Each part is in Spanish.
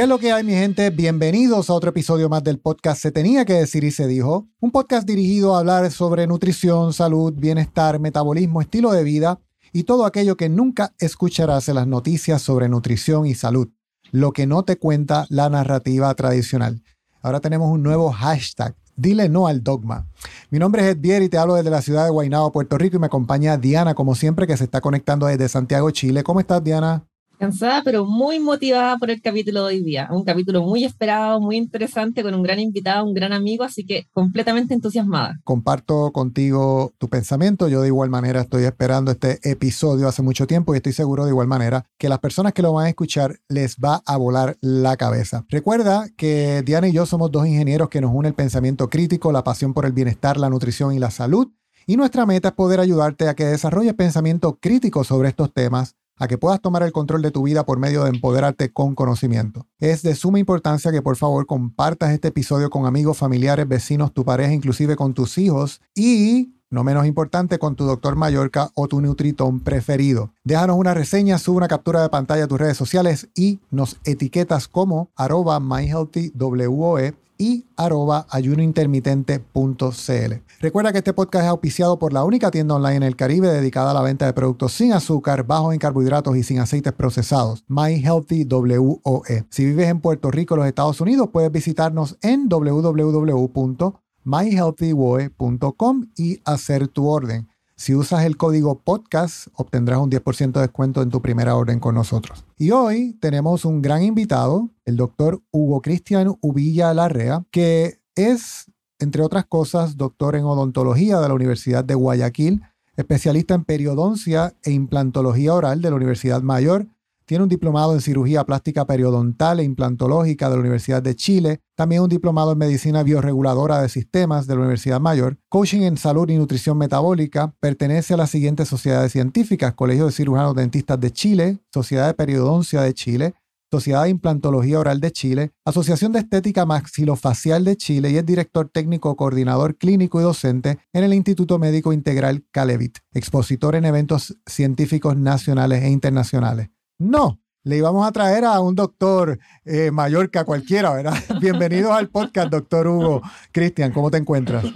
¿Qué es lo que hay, mi gente? Bienvenidos a otro episodio más del podcast Se tenía que decir y se dijo. Un podcast dirigido a hablar sobre nutrición, salud, bienestar, metabolismo, estilo de vida y todo aquello que nunca escucharás en las noticias sobre nutrición y salud. Lo que no te cuenta la narrativa tradicional. Ahora tenemos un nuevo hashtag. Dile no al dogma. Mi nombre es Edvier y te hablo desde la ciudad de Guaynabo, Puerto Rico y me acompaña Diana, como siempre, que se está conectando desde Santiago, Chile. ¿Cómo estás, Diana? Cansada, pero muy motivada por el capítulo de hoy día. Un capítulo muy esperado, muy interesante, con un gran invitado, un gran amigo, así que completamente entusiasmada. Comparto contigo tu pensamiento. Yo de igual manera estoy esperando este episodio hace mucho tiempo y estoy seguro de igual manera que las personas que lo van a escuchar les va a volar la cabeza. Recuerda que Diana y yo somos dos ingenieros que nos une el pensamiento crítico, la pasión por el bienestar, la nutrición y la salud. Y nuestra meta es poder ayudarte a que desarrolles pensamiento crítico sobre estos temas a que puedas tomar el control de tu vida por medio de empoderarte con conocimiento. Es de suma importancia que por favor compartas este episodio con amigos, familiares, vecinos, tu pareja, inclusive con tus hijos y no menos importante, con tu doctor Mallorca o tu Nutritón preferido. Déjanos una reseña, sube una captura de pantalla a tus redes sociales y nos etiquetas como arroba myhealthywoe y arroba ayunointermitente.cl. Recuerda que este podcast es auspiciado por la única tienda online en el Caribe dedicada a la venta de productos sin azúcar, bajos en carbohidratos y sin aceites procesados. My Healthy WOE. Si vives en Puerto Rico, los Estados Unidos, puedes visitarnos en www.myhealthywoe.com y hacer tu orden. Si usas el código podcast, obtendrás un 10% de descuento en tu primera orden con nosotros. Y hoy tenemos un gran invitado, el doctor Hugo Cristian Ubilla Larrea, que es, entre otras cosas, doctor en odontología de la Universidad de Guayaquil, especialista en periodoncia e implantología oral de la Universidad Mayor tiene un diplomado en cirugía plástica periodontal e implantológica de la Universidad de Chile, también un diplomado en medicina bioreguladora de sistemas de la Universidad Mayor, coaching en salud y nutrición metabólica, pertenece a las siguientes sociedades científicas, Colegio de Cirujanos Dentistas de Chile, Sociedad de Periodoncia de Chile, Sociedad de Implantología Oral de Chile, Asociación de Estética Maxilofacial de Chile y es director técnico, coordinador clínico y docente en el Instituto Médico Integral Calevit, expositor en eventos científicos nacionales e internacionales. No, le íbamos a traer a un doctor eh, mayor que a cualquiera, ¿verdad? Bienvenidos al podcast, doctor Hugo. Cristian, ¿cómo te encuentras?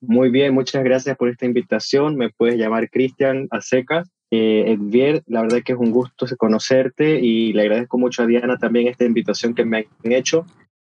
Muy bien, muchas gracias por esta invitación. Me puedes llamar Cristian a secas. Eh, Edvier, la verdad es que es un gusto conocerte y le agradezco mucho a Diana también esta invitación que me han hecho.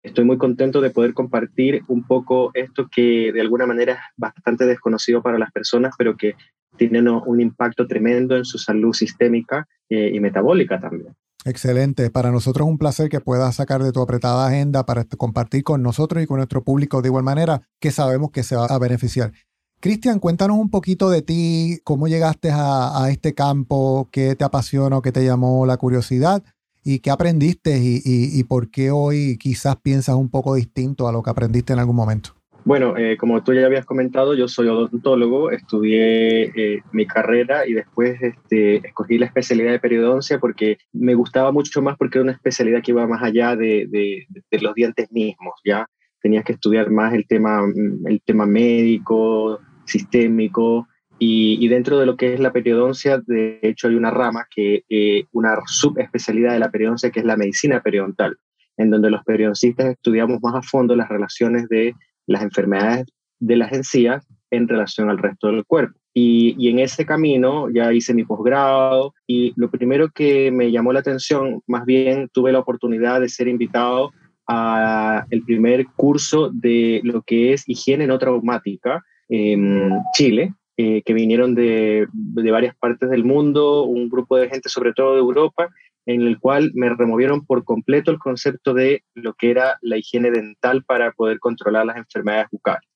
Estoy muy contento de poder compartir un poco esto que de alguna manera es bastante desconocido para las personas, pero que tienen un impacto tremendo en su salud sistémica eh, y metabólica también. Excelente. Para nosotros es un placer que puedas sacar de tu apretada agenda para compartir con nosotros y con nuestro público de igual manera que sabemos que se va a beneficiar. Cristian, cuéntanos un poquito de ti, cómo llegaste a, este campo, qué te apasiona o qué te llamó la curiosidad y qué aprendiste y por qué hoy quizás piensas un poco distinto a lo que aprendiste en algún momento. Bueno, eh, como tú ya habías comentado, yo soy odontólogo, estudié eh, mi carrera y después este, escogí la especialidad de periodoncia porque me gustaba mucho más porque era una especialidad que iba más allá de, de, los dientes mismos, ¿ya? Tenías que estudiar más el tema, el tema médico, sistémico, y, dentro de lo que es la periodoncia, de hecho hay una rama, que eh, una subespecialidad de la periodoncia que es la medicina periodontal, en donde los periodoncistas estudiamos más a fondo las relaciones de las enfermedades de las encías en relación al resto del cuerpo. Y, en ese camino ya hice mi posgrado y lo primero que me llamó la atención, más bien tuve la oportunidad de ser invitado a el primer curso de lo que es higiene no traumática en Chile, eh, que vinieron de, de, varias partes del mundo, un grupo de gente sobre todo de Europa, en el cual me removieron por completo el concepto de lo que era la higiene dental para poder controlar las enfermedades bucales.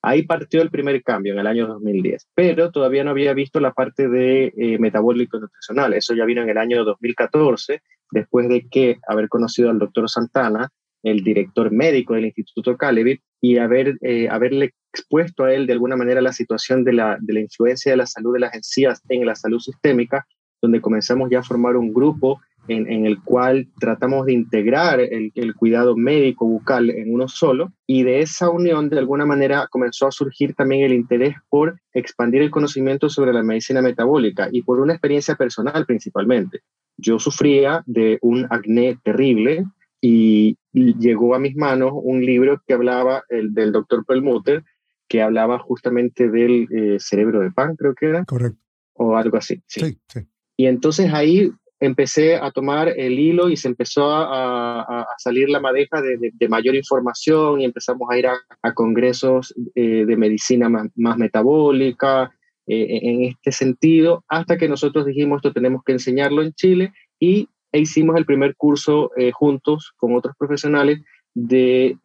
Ahí partió el primer cambio en el año 2010, pero todavía no había visto la parte de eh, metabólico nutricional. Eso ya vino en el año 2014, después de que haber conocido al doctor Santana, el director médico del Instituto Calevit, y haber, eh, haberle expuesto a él de alguna manera la situación de la, de la influencia de la salud de las encías en la salud sistémica, donde comenzamos ya a formar un grupo en, el cual tratamos de integrar el, el, cuidado médico bucal en uno solo y de esa unión de alguna manera comenzó a surgir también el interés por expandir el conocimiento sobre la medicina metabólica y por una experiencia personal principalmente. Yo sufría de un acné terrible y llegó a mis manos un libro que hablaba el, del doctor Perlmutter que hablaba justamente del eh, cerebro de pan, creo que era. Correcto. O algo así. sí, sí. Y entonces ahí empecé a tomar el hilo y se empezó a, salir la madeja de, mayor información y empezamos a ir a, congresos eh, de medicina más, metabólica, eh, en este sentido, hasta que nosotros dijimos esto tenemos que enseñarlo en Chile y e hicimos el primer curso eh, juntos con otros profesionales de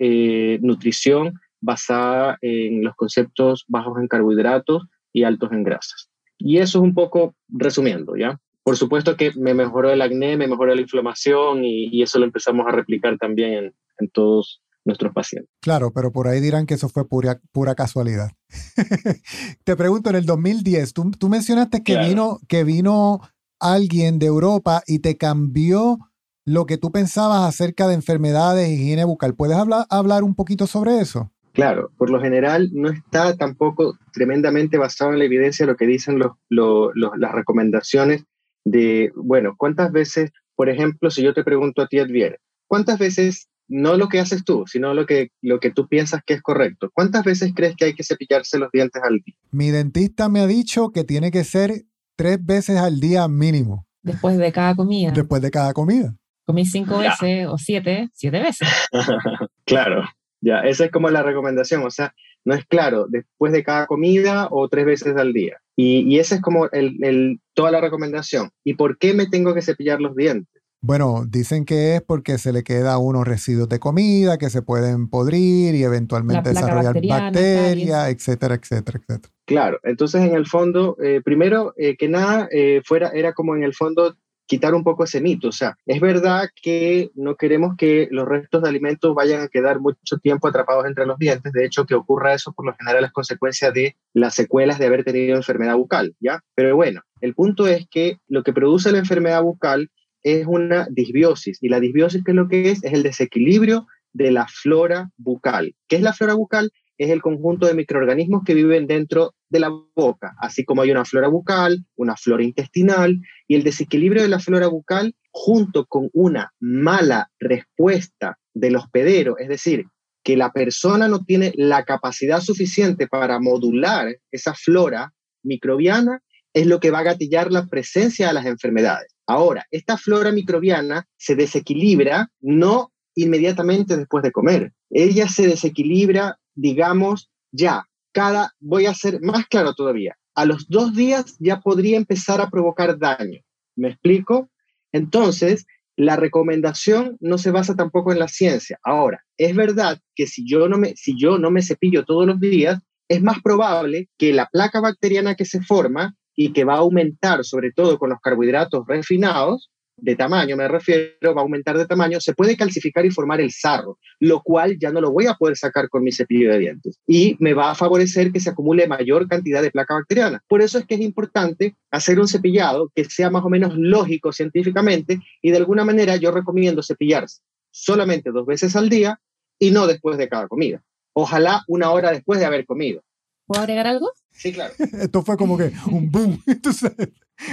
nutrición basada en los conceptos bajos en carbohidratos y altos en grasas. Y eso es un poco resumiendo, ¿ya? Por supuesto que me mejoró el acné, me mejoró la inflamación y, eso lo empezamos a replicar también en, todos nuestros pacientes. Claro, pero por ahí dirán que eso fue pura, pura casualidad. Te pregunto, en el 2010, tú, tú mencionaste que, vino, que vino alguien de Europa y te cambió lo que tú pensabas acerca de enfermedades y higiene bucal. ¿Puedes hablar, hablar un poquito sobre eso? Claro, por lo general no está tampoco tremendamente basado en la evidencia lo que dicen los, las recomendaciones de, bueno, ¿cuántas veces, por ejemplo, si yo te pregunto a ti, Advier, ¿cuántas veces, no lo que haces tú, sino lo que, lo que tú piensas que es correcto, ¿cuántas veces crees que hay que cepillarse los dientes al día? Mi dentista me ha dicho que tiene que ser tres veces al día mínimo. Después de cada comida. Después de cada comida. Comí cinco veces o siete, siete veces. claro, ya, esa es como la recomendación, o sea, no es claro, después de cada comida o tres veces al día. Y, y esa es como el, toda la recomendación. ¿Y por qué me tengo que cepillar los dientes? Bueno, dicen que es porque se le queda unos residuos de comida que se pueden podrir y eventualmente desarrollar bacterias, etcétera, etcétera, etcétera. Claro, entonces en el fondo, eh, primero eh, que nada, eh, fuera, era como en el fondo quitar un poco ese mito. O sea, es verdad que no queremos que los restos de alimentos vayan a quedar mucho tiempo atrapados entre los dientes. De hecho, que ocurra eso por lo general es consecuencia de las secuelas de haber tenido enfermedad bucal, ¿ya? Pero bueno, el punto es que lo que produce la enfermedad bucal es una disbiosis. Y la disbiosis, ¿qué es lo que es? Es el desequilibrio de la flora bucal. ¿Qué es la flora bucal? Es el conjunto de microorganismos que viven dentro de la boca, así como hay una flora bucal, una flora intestinal, y el desequilibrio de la flora bucal junto con una mala respuesta del hospedero, es decir, que la persona no tiene la capacidad suficiente para modular esa flora microbiana, es lo que va a gatillar la presencia de las enfermedades. Ahora, esta flora microbiana se desequilibra no inmediatamente después de comer. Ella se desequilibra digamos, ya, cada, voy a ser más claro todavía, a los dos días ya podría empezar a provocar daño. ¿Me explico? Entonces, la recomendación no se basa tampoco en la ciencia. Ahora, es verdad que si yo no me, si yo no me cepillo todos los días, es más probable que la placa bacteriana que se forma y que va a aumentar, sobre todo con los carbohidratos refinados, de tamaño, me refiero, va a aumentar de tamaño, se puede calcificar y formar el sarro, lo cual ya no lo voy a poder sacar con mi cepillo de dientes y me va a favorecer que se acumule mayor cantidad de placa bacteriana. Por eso es que es importante hacer un cepillado que sea más o menos lógico científicamente y de alguna manera yo recomiendo cepillarse solamente dos veces al día y no después de cada comida. Ojalá una hora después de haber comido. ¿Puedo agregar algo? Sí, claro. Esto fue como que un boom. Entonces...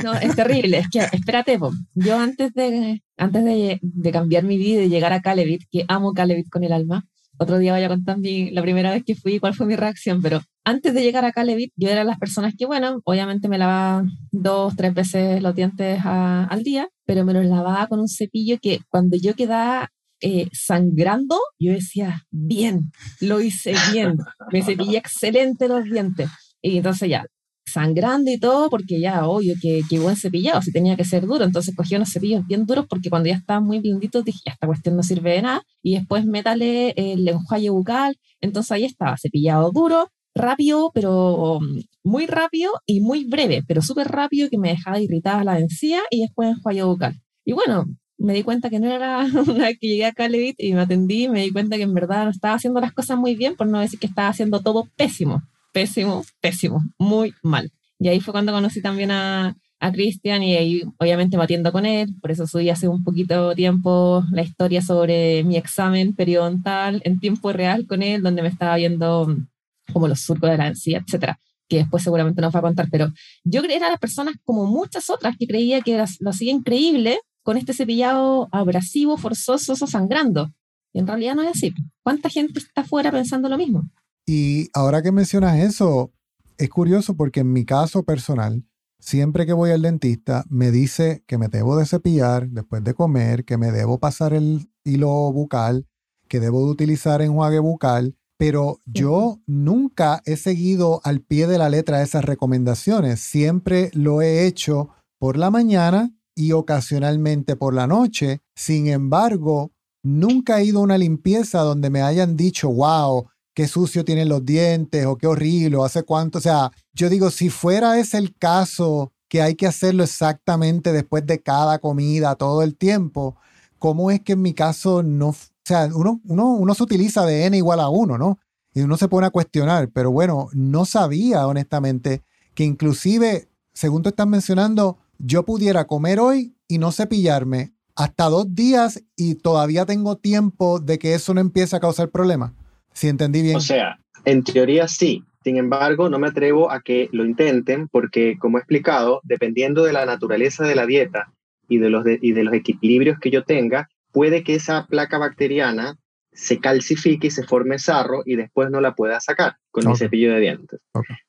No, es terrible. Es que, espérate, yo antes de, antes de, de, cambiar mi vida y llegar a Calevit, que amo Calevit con el alma, otro día voy a contar mi, la primera vez que fui, cuál fue mi reacción, pero antes de llegar a Calevit, yo era de las personas que, bueno, obviamente me lavaba dos, tres veces los dientes al día, pero me los lavaba con un cepillo que cuando yo quedaba eh, sangrando, yo decía, bien, lo hice bien, me cepillé excelente los dientes. Y entonces ya, sangrando y todo, porque ya, obvio, que, que buen cepillado, si tenía que ser duro. Entonces cogí unos cepillos bien duros, porque cuando ya estaban muy blinditos dije, ya, esta cuestión no sirve de nada. Y después métale el enjuague bucal. Entonces ahí estaba, cepillado duro, rápido, pero um, muy rápido y muy breve, pero súper rápido que me dejaba irritada la encía y después enjuague bucal. Y bueno, me di cuenta que no era una vez que llegué a Calevit y me atendí, me di cuenta que en verdad no estaba haciendo las cosas muy bien, por no decir que estaba haciendo todo pésimo, pésimo, pésimo, muy mal. Y ahí fue cuando conocí también a, a Cristian y ahí obviamente batiendo con él, por eso subí hace un poquito tiempo la historia sobre mi examen periodontal en tiempo real con él, donde me estaba viendo como los surcos de la encía, etcétera que después seguramente nos va a contar, pero yo era de las personas como muchas otras que creía que lo hacía increíble con este cepillado abrasivo, forzoso, sangrando. Y en realidad no es así. ¿Cuánta gente está afuera pensando lo mismo? Y ahora que mencionas eso, es curioso porque en mi caso personal, siempre que voy al dentista, me dice que me debo de cepillar después de comer, que me debo pasar el hilo bucal, que debo de utilizar enjuague bucal, pero yo nunca he seguido al pie de la letra esas recomendaciones. Siempre lo he hecho por la mañana y ocasionalmente por la noche. Sin embargo, nunca he ido a una limpieza donde me hayan dicho, wow, qué sucio tienen los dientes o qué horrible, o hace cuánto. O sea, yo digo, si fuera ese el caso que hay que hacerlo exactamente después de cada comida todo el tiempo, ¿cómo es que en mi caso no... O sea, uno, uno, uno se utiliza de n igual a 1, ¿no? Y uno se pone a cuestionar, pero bueno, no sabía honestamente que inclusive, según tú estás mencionando, yo pudiera comer hoy y no cepillarme hasta dos días y todavía tengo tiempo de que eso no empiece a causar problemas. Si entendí bien. O sea, en teoría sí. Sin embargo, no me atrevo a que lo intenten porque, como he explicado, dependiendo de la naturaleza de la dieta y de los, y de los equilibrios que yo tenga, puede que esa placa bacteriana se calcifique y se forme sarro y después no la pueda sacar con el cepillo de dientes.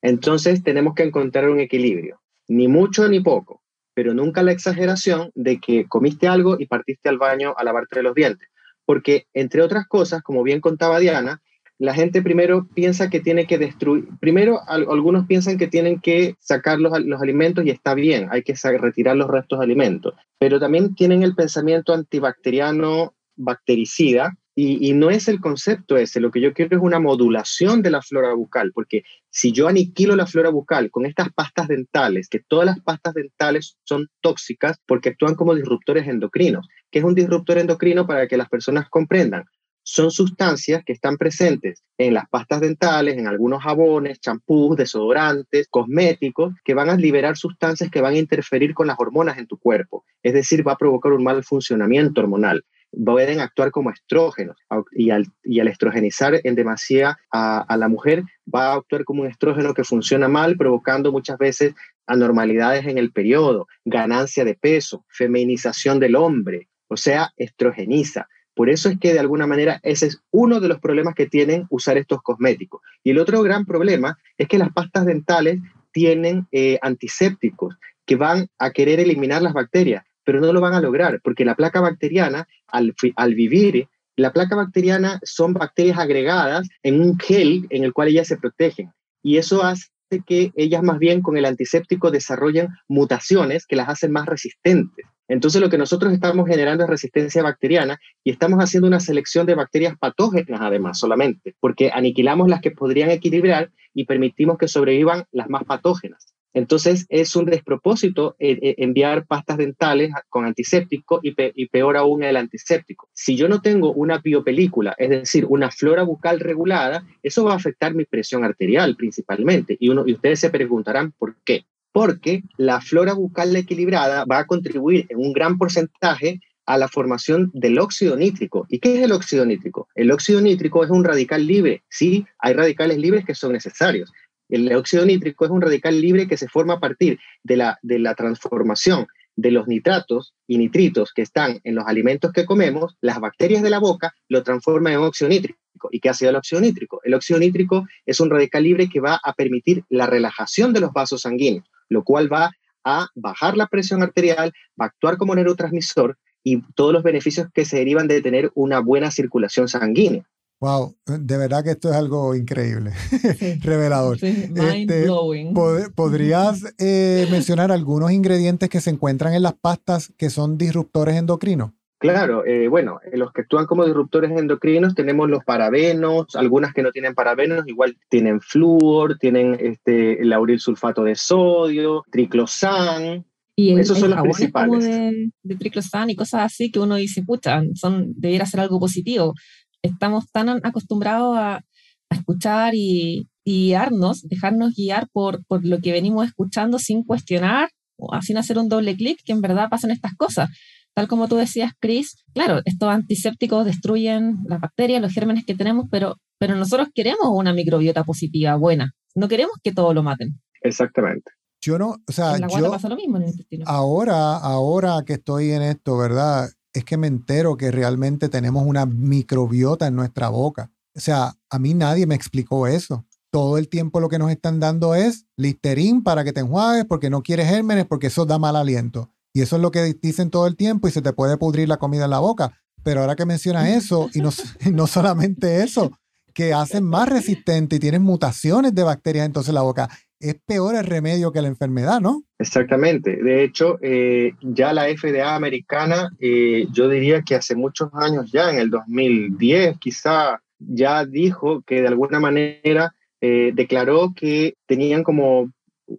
Entonces tenemos que encontrar un equilibrio, ni mucho ni poco pero nunca la exageración de que comiste algo y partiste al baño a lavarte los dientes. Porque, entre otras cosas, como bien contaba Diana, la gente primero piensa que tiene que destruir, primero algunos piensan que tienen que sacar los, los, alimentos y está bien, hay que retirar los restos de alimentos, pero también tienen el pensamiento antibacteriano bactericida y, no es el concepto ese, lo que yo quiero es una modulación de la flora bucal, porque si yo aniquilo la flora bucal con estas pastas dentales, que todas las pastas dentales son tóxicas porque actúan como disruptores endocrinos. ¿Qué es un disruptor endocrino para que las personas comprendan? Son sustancias que están presentes en las pastas dentales, en algunos jabones, champús, desodorantes, cosméticos, que van a liberar sustancias que van a interferir con las hormonas en tu cuerpo. Es decir, va a provocar un mal funcionamiento hormonal pueden actuar como estrógenos y al, y estrogenizar en demasía a, la mujer va a actuar como un estrógeno que funciona mal, provocando muchas veces anormalidades en el periodo, ganancia de peso, feminización del hombre, o sea, estrogeniza. Por eso es que de alguna manera ese es uno de los problemas que tienen usar estos cosméticos. Y el otro gran problema es que las pastas dentales tienen eh, antisépticos que van a querer eliminar las bacterias pero no lo van a lograr porque la placa bacteriana, al, al vivir, la placa bacteriana son bacterias agregadas en un gel en el cual ellas se protegen. Y eso hace que ellas más bien con el antiséptico desarrollen mutaciones que las hacen más resistentes. Entonces lo que nosotros estamos generando es resistencia bacteriana y estamos haciendo una selección de bacterias patógenas además solamente, porque aniquilamos las que podrían equilibrar y permitimos que sobrevivan las más patógenas. Entonces es un despropósito eh, eh, enviar pastas dentales con antiséptico y, peor aún el antiséptico. Si yo no tengo una biopelícula, es decir, una flora bucal regulada, eso va a afectar mi presión arterial principalmente. Y, uno, y ustedes se preguntarán por qué. Porque la flora bucal equilibrada va a contribuir en un gran porcentaje a la formación del óxido nítrico. ¿Y qué es el óxido nítrico? El óxido nítrico es un radical libre. Sí, hay radicales libres que son necesarios, el óxido nítrico es un radical libre que se forma a partir de la, de la transformación de los nitratos y nitritos que están en los alimentos que comemos, las bacterias de la boca lo transforman en óxido nítrico. ¿Y qué hace el óxido nítrico? El óxido nítrico es un radical libre que va a permitir la relajación de los vasos sanguíneos, lo cual va a bajar la presión arterial, va a actuar como neurotransmisor y todos los beneficios que se derivan de tener una buena circulación sanguínea. Wow, de verdad que esto es algo increíble, revelador. Sí, mind Este, blowing. pod- ¿Podrías eh, mencionar algunos ingredientes que se encuentran en las pastas que son disruptores endocrinos? Claro, eh, bueno, en los que actúan como disruptores endocrinos tenemos los parabenos, algunas que no tienen parabenos, igual tienen flúor, tienen este, lauril sulfato de sodio, triclosan, Y el- esos son los jabones como principales. de, de triclosan y cosas así que uno dice, pucha, son, debiera ser algo positivo. Estamos tan acostumbrados a, a escuchar y, y guiarnos, dejarnos guiar por, por lo que venimos escuchando sin cuestionar o sin hacer un doble clic, que en verdad pasan estas cosas. Tal como tú decías, Chris, claro, estos antisépticos destruyen las bacterias, los gérmenes que tenemos, pero, pero nosotros queremos una microbiota positiva, buena. No queremos que todo lo maten. exactamente. Yo no, o sea, en la yo pasa lo mismo en el intestino. ahora, ahora que estoy en esto, ¿verdad? Es que me entero que realmente tenemos una microbiota en nuestra boca. O sea, a mí nadie me explicó eso. Todo el tiempo lo que nos están dando es Listerín para que te enjuagues porque no quieres gérmenes porque eso da mal aliento. Y eso es lo que dicen todo el tiempo y se te puede pudrir la comida en la boca. Pero ahora que mencionas eso, y no, no solamente eso, que hacen más resistente y tienen mutaciones de bacterias entonces en la boca, es peor el remedio que la enfermedad, ¿no? Exactamente. De hecho, eh, ya la FDA americana, eh, yo diría que hace muchos años ya, en el 2010 quizá, ya dijo que de alguna manera eh, declaró que tenían como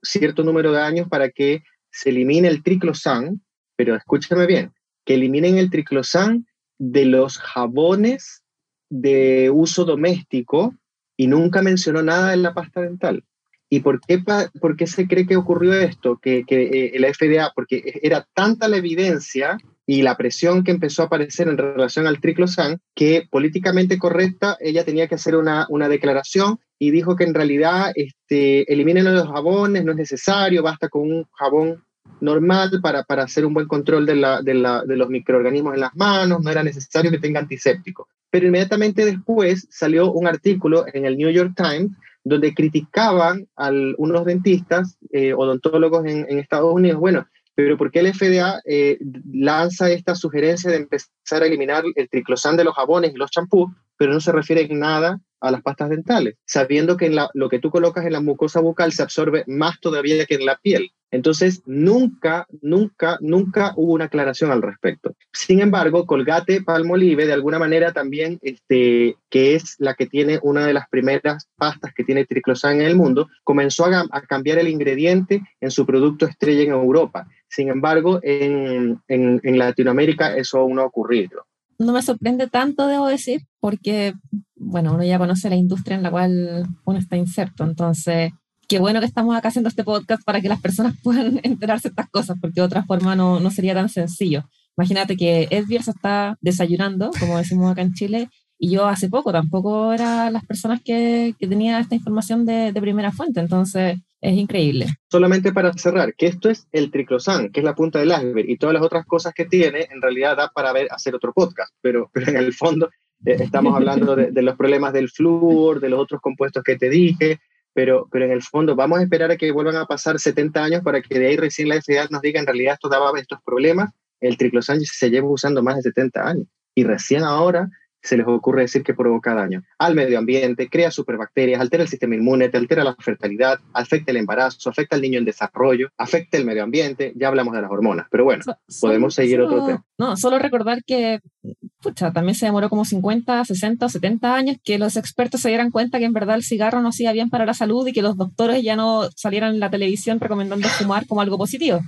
cierto número de años para que se elimine el triclosan, pero escúchame bien, que eliminen el triclosan de los jabones de uso doméstico y nunca mencionó nada en la pasta dental. ¿Y por qué, por qué se cree que ocurrió esto? Que, que eh, la FDA, porque era tanta la evidencia y la presión que empezó a aparecer en relación al triclosan, que políticamente correcta, ella tenía que hacer una, una declaración y dijo que en realidad este, eliminen los jabones, no es necesario, basta con un jabón normal para, para hacer un buen control de, la, de, la, de los microorganismos en las manos, no era necesario que tenga antiséptico. Pero inmediatamente después salió un artículo en el New York Times donde criticaban a unos dentistas, eh, odontólogos en, Estados Unidos, bueno, pero ¿por qué el FDA eh, lanza esta sugerencia de empezar a eliminar el triclosan de los jabones y los champús, pero no se refiere en nada a las pastas dentales, sabiendo que la, lo que tú colocas en la mucosa bucal se absorbe más todavía que en la piel? Entonces, nunca, nunca, nunca hubo una aclaración al respecto. Sin embargo, Colgate Palmolive, de alguna manera también, este, que es la que tiene una de las primeras pastas que tiene triclosan en el mundo, comenzó a, a cambiar el ingrediente en su producto estrella en Europa. Sin embargo, en, en, en Latinoamérica eso aún no ha ocurrido. No me sorprende tanto, debo decir, porque, bueno, uno ya conoce la industria en la cual uno está inserto, entonces qué bueno que estamos acá haciendo este podcast para que las personas puedan enterarse de estas cosas, porque de otra forma no, no sería tan sencillo. Imagínate que Edvier se está desayunando, como decimos acá en Chile, y yo hace poco tampoco era las personas que, que tenía esta información de, de, primera fuente, entonces es increíble. Solamente para cerrar, que esto es el triclosan, que es la punta del iceberg, y todas las otras cosas que tiene, en realidad da para ver, hacer otro podcast, pero, pero en el fondo eh, estamos hablando de, los problemas del flúor, de los otros compuestos que te dije, pero, pero en el fondo vamos a esperar a que vuelvan a pasar 70 años para que de ahí recién la FDA nos diga en realidad esto daba estos problemas. El triclosan se lleva usando más de 70 años y recién ahora se les ocurre decir que provoca daño al medio ambiente, crea superbacterias, altera el sistema inmune, te altera la fertilidad, afecta el embarazo, afecta al niño en desarrollo, afecta el medio ambiente, ya hablamos de las hormonas, pero bueno, so, podemos seguir otro tema. No, solo recordar que, pucha, también se demoró como 50, 60 o 70 años que los expertos se dieran cuenta que en verdad el cigarro no hacía bien para la salud y que los doctores ya no salieran en la televisión recomendando fumar como algo positivo.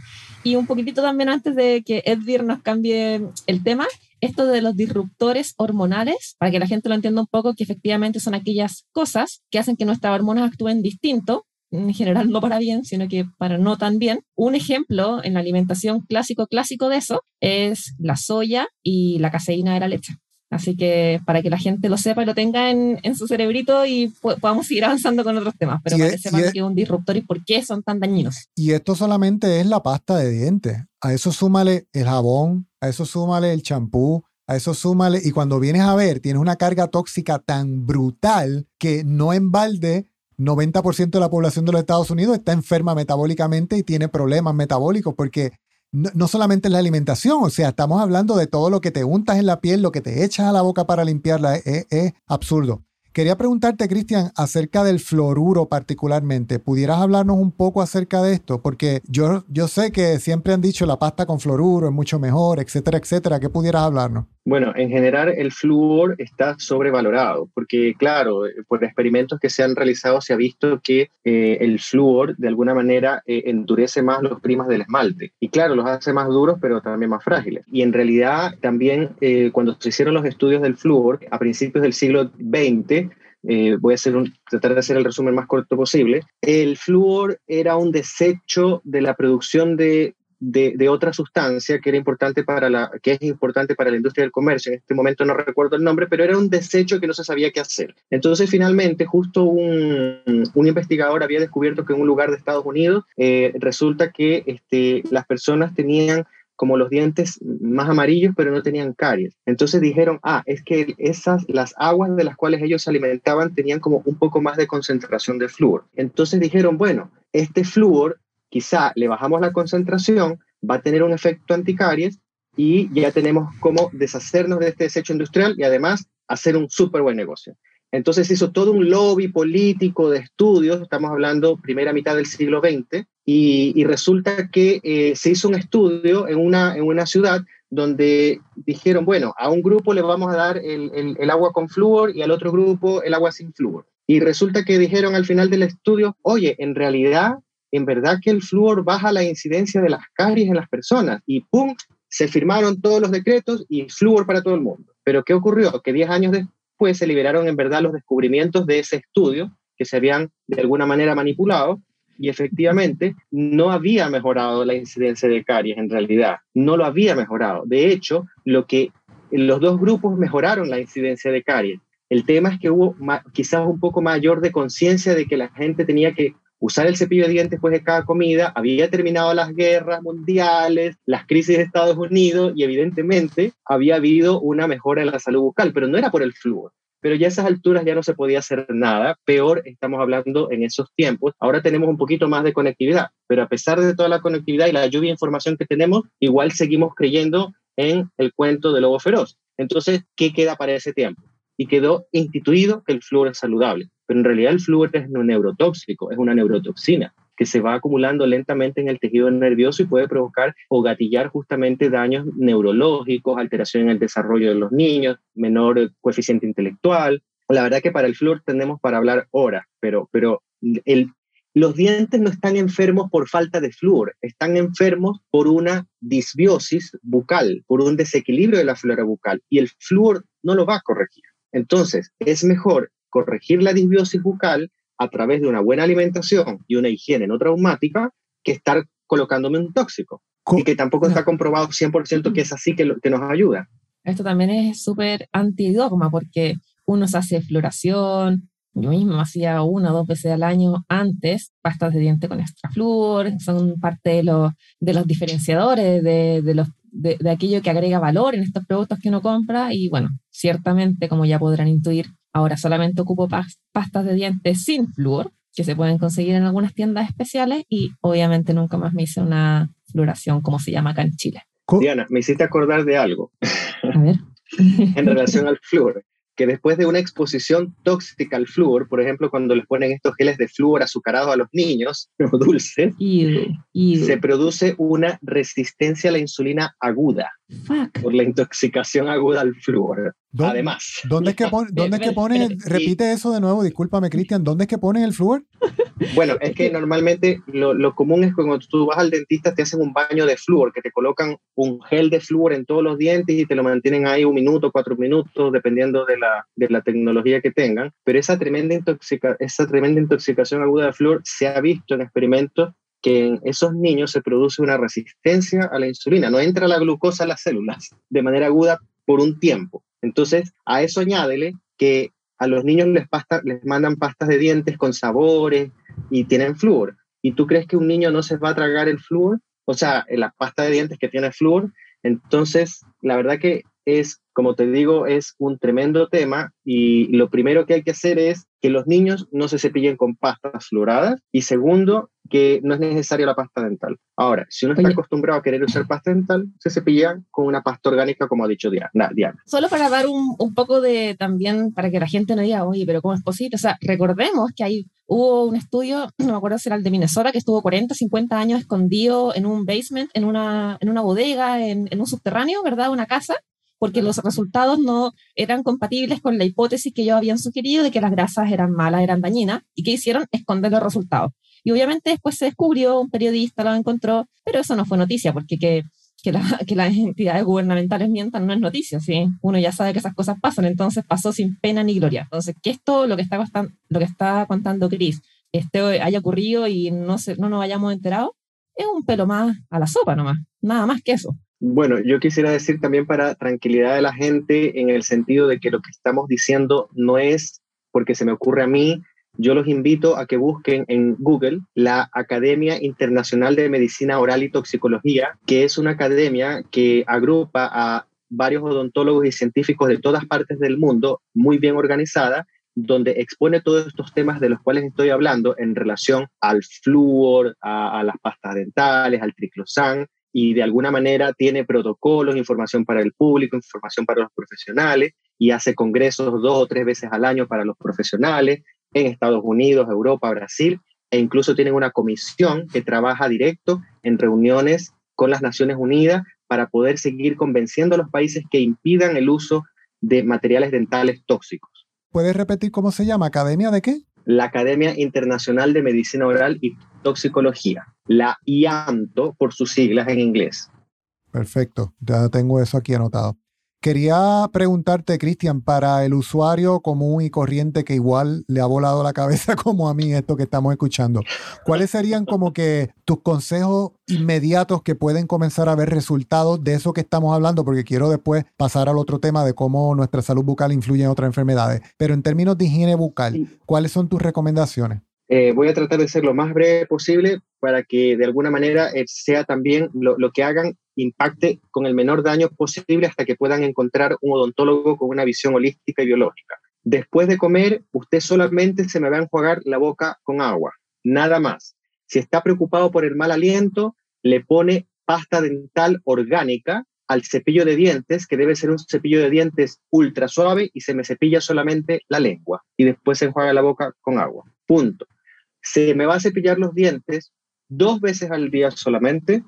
Y un poquitito también antes de que Edvir nos cambie el tema, esto de los disruptores hormonales, para que la gente lo entienda un poco, que efectivamente son aquellas cosas que hacen que nuestras hormonas actúen distinto, en general no para bien, sino que para no tan bien. Un ejemplo en la alimentación clásico clásico de eso es la soya y la caseína de la leche. Así que para que la gente lo sepa y lo tenga en, en su cerebrito y podamos seguir avanzando con otros temas, pero y para es, que sepan es, que es un disruptor y por qué son tan dañinos. Y esto solamente es la pasta de dientes. A eso súmale el jabón, a eso súmale el champú, a eso súmale, y cuando vienes a ver, tienes una carga tóxica tan brutal que no en balde 90% de la población de los Estados Unidos está enferma metabólicamente y tiene problemas metabólicos porque no, solamente en la alimentación, o sea, estamos hablando de todo lo que te untas en la piel, lo que te echas a la boca para limpiarla, es absurdo. Quería preguntarte, Cristian, acerca del fluoruro particularmente. ¿Pudieras hablarnos un poco acerca de esto? Porque yo, yo sé que siempre han dicho la pasta con fluoruro es mucho mejor, etcétera, etcétera. ¿Qué pudieras hablarnos? Bueno, en general el flúor está sobrevalorado, porque claro, por experimentos que se han realizado se ha visto que eh, el flúor de alguna manera eh, endurece más los primas del esmalte. Y claro, los hace más duros, pero también más frágiles. Y en realidad también eh, cuando se hicieron los estudios del flúor a principios del siglo XX, voy a hacer un, tratar de hacer el resumen más corto posible. El flúor era un desecho de la producción de de, otra sustancia que era importante para la que es importante para la industria del comercio. En este momento no recuerdo el nombre, pero era un desecho que no se sabía qué hacer. Entonces, finalmente, justo un, un investigador había descubierto que en un lugar de Estados Unidos eh, resulta que este, las personas tenían como los dientes más amarillos, pero no tenían caries. Entonces dijeron, ah, es que esas, las aguas de las cuales ellos se alimentaban tenían como un poco más de concentración de flúor. Entonces dijeron, bueno, este flúor quizá le bajamos la concentración, va a tener un efecto anticaries y ya tenemos cómo deshacernos de este desecho industrial y además hacer un súper buen negocio. Entonces hizo todo un lobby político de estudios, estamos hablando primera mitad del siglo XX, y, resulta que eh, se hizo un estudio en una, en una ciudad donde dijeron, bueno, a un grupo le vamos a dar el, el, el agua con flúor y al otro grupo el agua sin flúor. Y resulta que dijeron al final del estudio, oye, en realidad en verdad que el flúor baja la incidencia de las caries en las personas y ¡pum! Se firmaron todos los decretos y flúor para todo el mundo. Pero ¿qué ocurrió? Que 10 años después se liberaron en verdad los descubrimientos de ese estudio que se habían de alguna manera manipulado y efectivamente no había mejorado la incidencia de caries en realidad, no lo había mejorado. De hecho, lo que los dos grupos mejoraron la incidencia de caries. El tema es que hubo quizás un poco mayor de conciencia de que la gente tenía que usar el cepillo de dientes después de cada comida, había terminado las guerras mundiales, las crisis de Estados Unidos y evidentemente había habido una mejora en la salud bucal, pero no era por el flúor. Pero ya a esas alturas ya no se podía hacer nada. Peor estamos hablando en esos tiempos. Ahora tenemos un poquito más de conectividad, pero a pesar de toda la conectividad y la lluvia de información que tenemos, igual seguimos creyendo en el cuento del lobo feroz. Entonces, ¿qué queda para ese tiempo? Y quedó instituido que el flúor es saludable pero en realidad el flúor es un neurotóxico, es una neurotoxina que se va acumulando lentamente en el tejido nervioso y puede provocar o gatillar justamente daños neurológicos, alteración en el desarrollo de los niños, menor coeficiente intelectual. La verdad que para el flúor tenemos para hablar horas, pero, pero el, los dientes no están enfermos por falta de flúor, están enfermos por una disbiosis bucal, por un desequilibrio de la flora bucal, y el flúor no lo va a corregir. Entonces, es mejor corregir la disbiosis bucal a través de una buena alimentación y una higiene no traumática que estar colocándome un tóxico. y que tampoco está comprobado 100% que es así que, que nos ayuda. Esto también es súper antidogma porque uno se hace floración, yo mismo hacía una o dos veces al año antes pastas de diente con extra flúor, son parte de los, de los diferenciadores de, de los, de, de, aquello que agrega valor en estos productos que uno compra y bueno, ciertamente como ya podrán intuir, Ahora solamente ocupo pastas de dientes sin flúor, que se pueden conseguir en algunas tiendas especiales y obviamente nunca más me hice una floración como se llama acá en Chile. Diana, me hiciste acordar de algo. A ver. en relación al flúor que después de una exposición tóxica al flúor, por ejemplo, cuando les ponen estos geles de flúor azucarados a los niños, dulces, se produce una resistencia a la insulina aguda por la intoxicación aguda al flúor. Además. ¿Dónde es que, pone, ¿dónde es que pone, repite eso de nuevo, discúlpame Cristian, ¿dónde es que ponen el flúor? Bueno, es que normalmente lo, lo, común es que cuando tú vas al dentista te hacen un baño de flúor, que te colocan un gel de flúor en todos los dientes y te lo mantienen ahí un minuto, cuatro minutos, dependiendo de la, de la tecnología que tengan. Pero esa tremenda, intoxica, esa tremenda intoxicación aguda de flúor se ha visto en experimentos que en esos niños se produce una resistencia a la insulina, no entra la glucosa a las células de manera aguda por un tiempo. Entonces, a eso añádele que a los niños les, les mandan pastas de dientes con sabores y tienen flúor. ¿Y tú crees que un niño no se va a tragar el flúor? O sea, la pasta de dientes que tiene flúor. Entonces, la verdad que es como te digo, es un tremendo tema y lo primero que hay que hacer es que los niños no se cepillen con pastas fluoradas y segundo, que no es necesaria la pasta dental. Ahora, si uno está acostumbrado a querer usar pasta dental, se cepilla con una pasta orgánica, como ha dicho Diana. Solo para dar un, un, poco de también, para que la gente no diga, oye, pero ¿cómo es posible? O sea, recordemos que hay, hubo un estudio, no me acuerdo si era el de Minnesota, que estuvo 40, 50 años escondido en un basement, en una, en una bodega, en, en un subterráneo, ¿verdad? Una casa, porque los resultados no eran compatibles con la hipótesis que ellos habían sugerido de que las grasas eran malas, eran dañinas, y que hicieron esconder los resultados. Y obviamente después se descubrió, un periodista lo encontró, pero eso no fue noticia, porque que, que, que las entidades gubernamentales mientan no es noticia, ¿sí? Uno ya sabe que esas cosas pasan, entonces pasó sin pena ni gloria. Entonces, que esto, lo que está, lo que está contando Chris, este haya ocurrido y no, se, no nos hayamos enterado, es un pelo más a la sopa nomás, nada más que eso. Bueno, yo quisiera decir también para tranquilidad de la gente en el sentido de que lo que estamos diciendo no es porque se me ocurre a mí, yo los invito a que busquen en Google la Academia Internacional de Medicina Oral y Toxicología, que es una academia que agrupa a varios odontólogos y científicos de todas partes del mundo, muy bien organizada, donde expone todos estos temas de los cuales estoy hablando en relación al flúor, a, a las pastas dentales, al triclosan, y de alguna manera tiene protocolos, información para el público, información para los profesionales y hace congresos dos o tres veces al año para los profesionales en Estados Unidos, Europa, Brasil e incluso tienen una comisión que trabaja directo en reuniones con las Naciones Unidas para poder seguir convenciendo a los países que impidan el uso de materiales dentales tóxicos. ¿Puedes repetir cómo se llama? ¿Academia de qué? La Academia Internacional de Medicina Oral y Toxicología la IAMTO por sus siglas en inglés. Perfecto, ya tengo eso aquí anotado. Quería preguntarte, Cristian, para el usuario común y corriente que igual le ha volado la cabeza como a mí esto que estamos escuchando, ¿cuáles serían como que tus consejos inmediatos que pueden comenzar a ver resultados de eso que estamos hablando? Porque quiero después pasar al otro tema de cómo nuestra salud bucal influye en otras enfermedades. Pero en términos de higiene bucal, ¿cuáles son tus recomendaciones? Eh, voy a tratar de ser lo más breve posible para que de alguna manera eh, sea también lo, que hagan impacte con el menor daño posible hasta que puedan encontrar un odontólogo con una visión holística y biológica. Después de comer, usted solamente se me va a enjuagar la boca con agua, nada más. Si está preocupado por el mal aliento, le pone pasta dental orgánica al cepillo de dientes, que debe ser un cepillo de dientes ultra suave y se me cepilla solamente la lengua y después se enjuaga la boca con agua. Punto se me va a cepillar los dientes dos veces al día solamente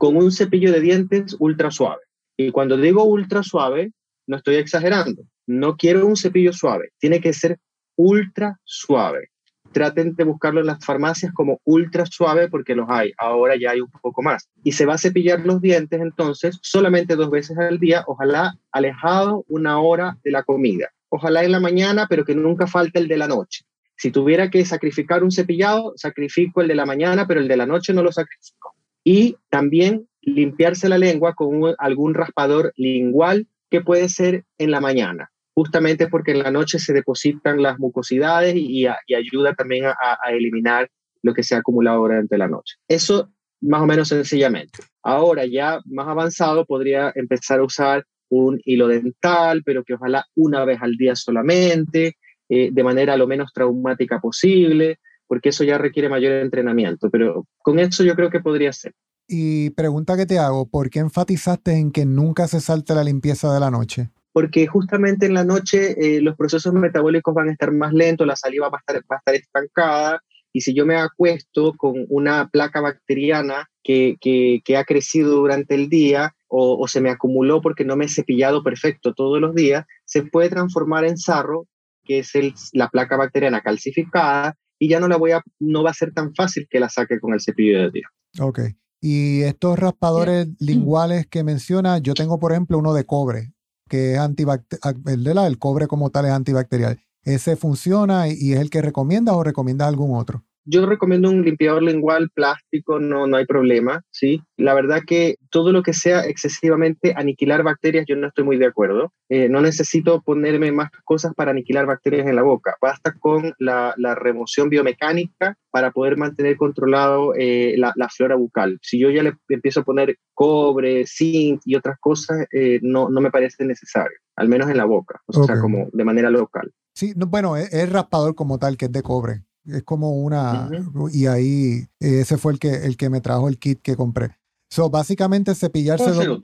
con un cepillo de dientes ultra suave. Y cuando digo ultra suave, no estoy exagerando. No quiero un cepillo suave, tiene que ser ultra suave. Traten de buscarlo en las farmacias como ultra suave porque los hay. Ahora ya hay un poco más. Y se va a cepillar los dientes entonces solamente dos veces al día, ojalá alejado una hora de la comida. Ojalá en la mañana, pero que nunca falte el de la noche. Si tuviera que sacrificar un cepillado, sacrifico el de la mañana, pero el de la noche no lo sacrifico. Y también limpiarse la lengua con algún raspador lingual que puede ser en la mañana, justamente porque en la noche se depositan las mucosidades y, ayuda también a, eliminar lo que se ha acumulado durante la noche. Eso más o menos sencillamente. Ahora ya más avanzado podría empezar a usar un hilo dental, pero que ojalá una vez al día solamente, eh, de manera lo menos traumática posible, porque eso ya requiere mayor entrenamiento, pero con eso yo creo que podría ser. Y pregunta que te hago, ¿por qué enfatizaste en que nunca se salte la limpieza de la noche? Porque justamente en la noche eh, los procesos metabólicos van a estar más lentos, la saliva va a estar, va a estar estancada, y si yo me acuesto con una placa bacteriana que, que, ha crecido durante el día o, o, se me acumuló porque no me he cepillado perfecto todos los días, se puede transformar en sarro que es la placa bacteriana calcificada, y ya no la voy a, no va a ser tan fácil que la saque con el cepillo de dientes. Ok. Y estos raspadores linguales que menciona, yo tengo por ejemplo uno de cobre, que es antibacterial, el, de la, el cobre como tal es antibacterial. ¿Ese funciona y es el que recomiendas o recomiendas algún otro? Yo recomiendo un limpiador lingual plástico, no, no hay problema, ¿sí? La verdad que todo lo que sea excesivamente aniquilar bacterias, yo no estoy muy de acuerdo. Eh, no necesito ponerme más cosas para aniquilar bacterias en la boca. Basta con la, la remoción biomecánica para poder mantener controlado eh, la, la, flora bucal. Si yo ya le empiezo a poner cobre, zinc y otras cosas, eh, no, no me parece necesario, al menos en la boca, o sea, como de manera local. Sí, no, bueno, es, es raspador como tal, que es de cobre. Es como una. Y ahí, ese fue el que, el que me trajo el kit que compré. So, básicamente cepillarse dos,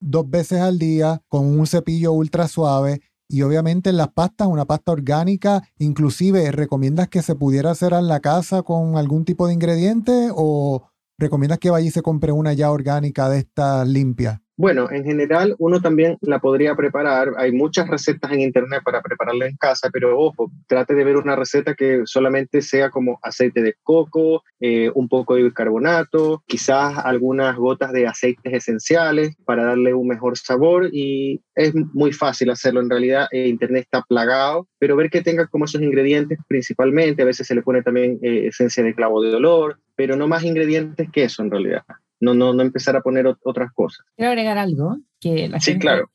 dos, veces al día con un cepillo ultra suave. Y obviamente en las pastas, una pasta orgánica, inclusive, ¿recomiendas que se pudiera hacer en la casa con algún tipo de ingrediente o recomiendas que vaya se compre una ya orgánica de esta limpia? Bueno, en general uno también la podría preparar. Hay muchas recetas en internet para prepararla en casa, pero ojo, trate de ver una receta que solamente sea como aceite de coco, eh, un poco de bicarbonato, quizás algunas gotas de aceites esenciales para darle un mejor sabor y es muy fácil hacerlo. En realidad eh, internet está plagado, pero ver que tenga como esos ingredientes principalmente. A veces se le pone también eh, esencia de clavo de olor, pero no más ingredientes que eso en realidad no, no, no empezar a poner otras cosas. Quiero agregar algo que la sí, gente claro.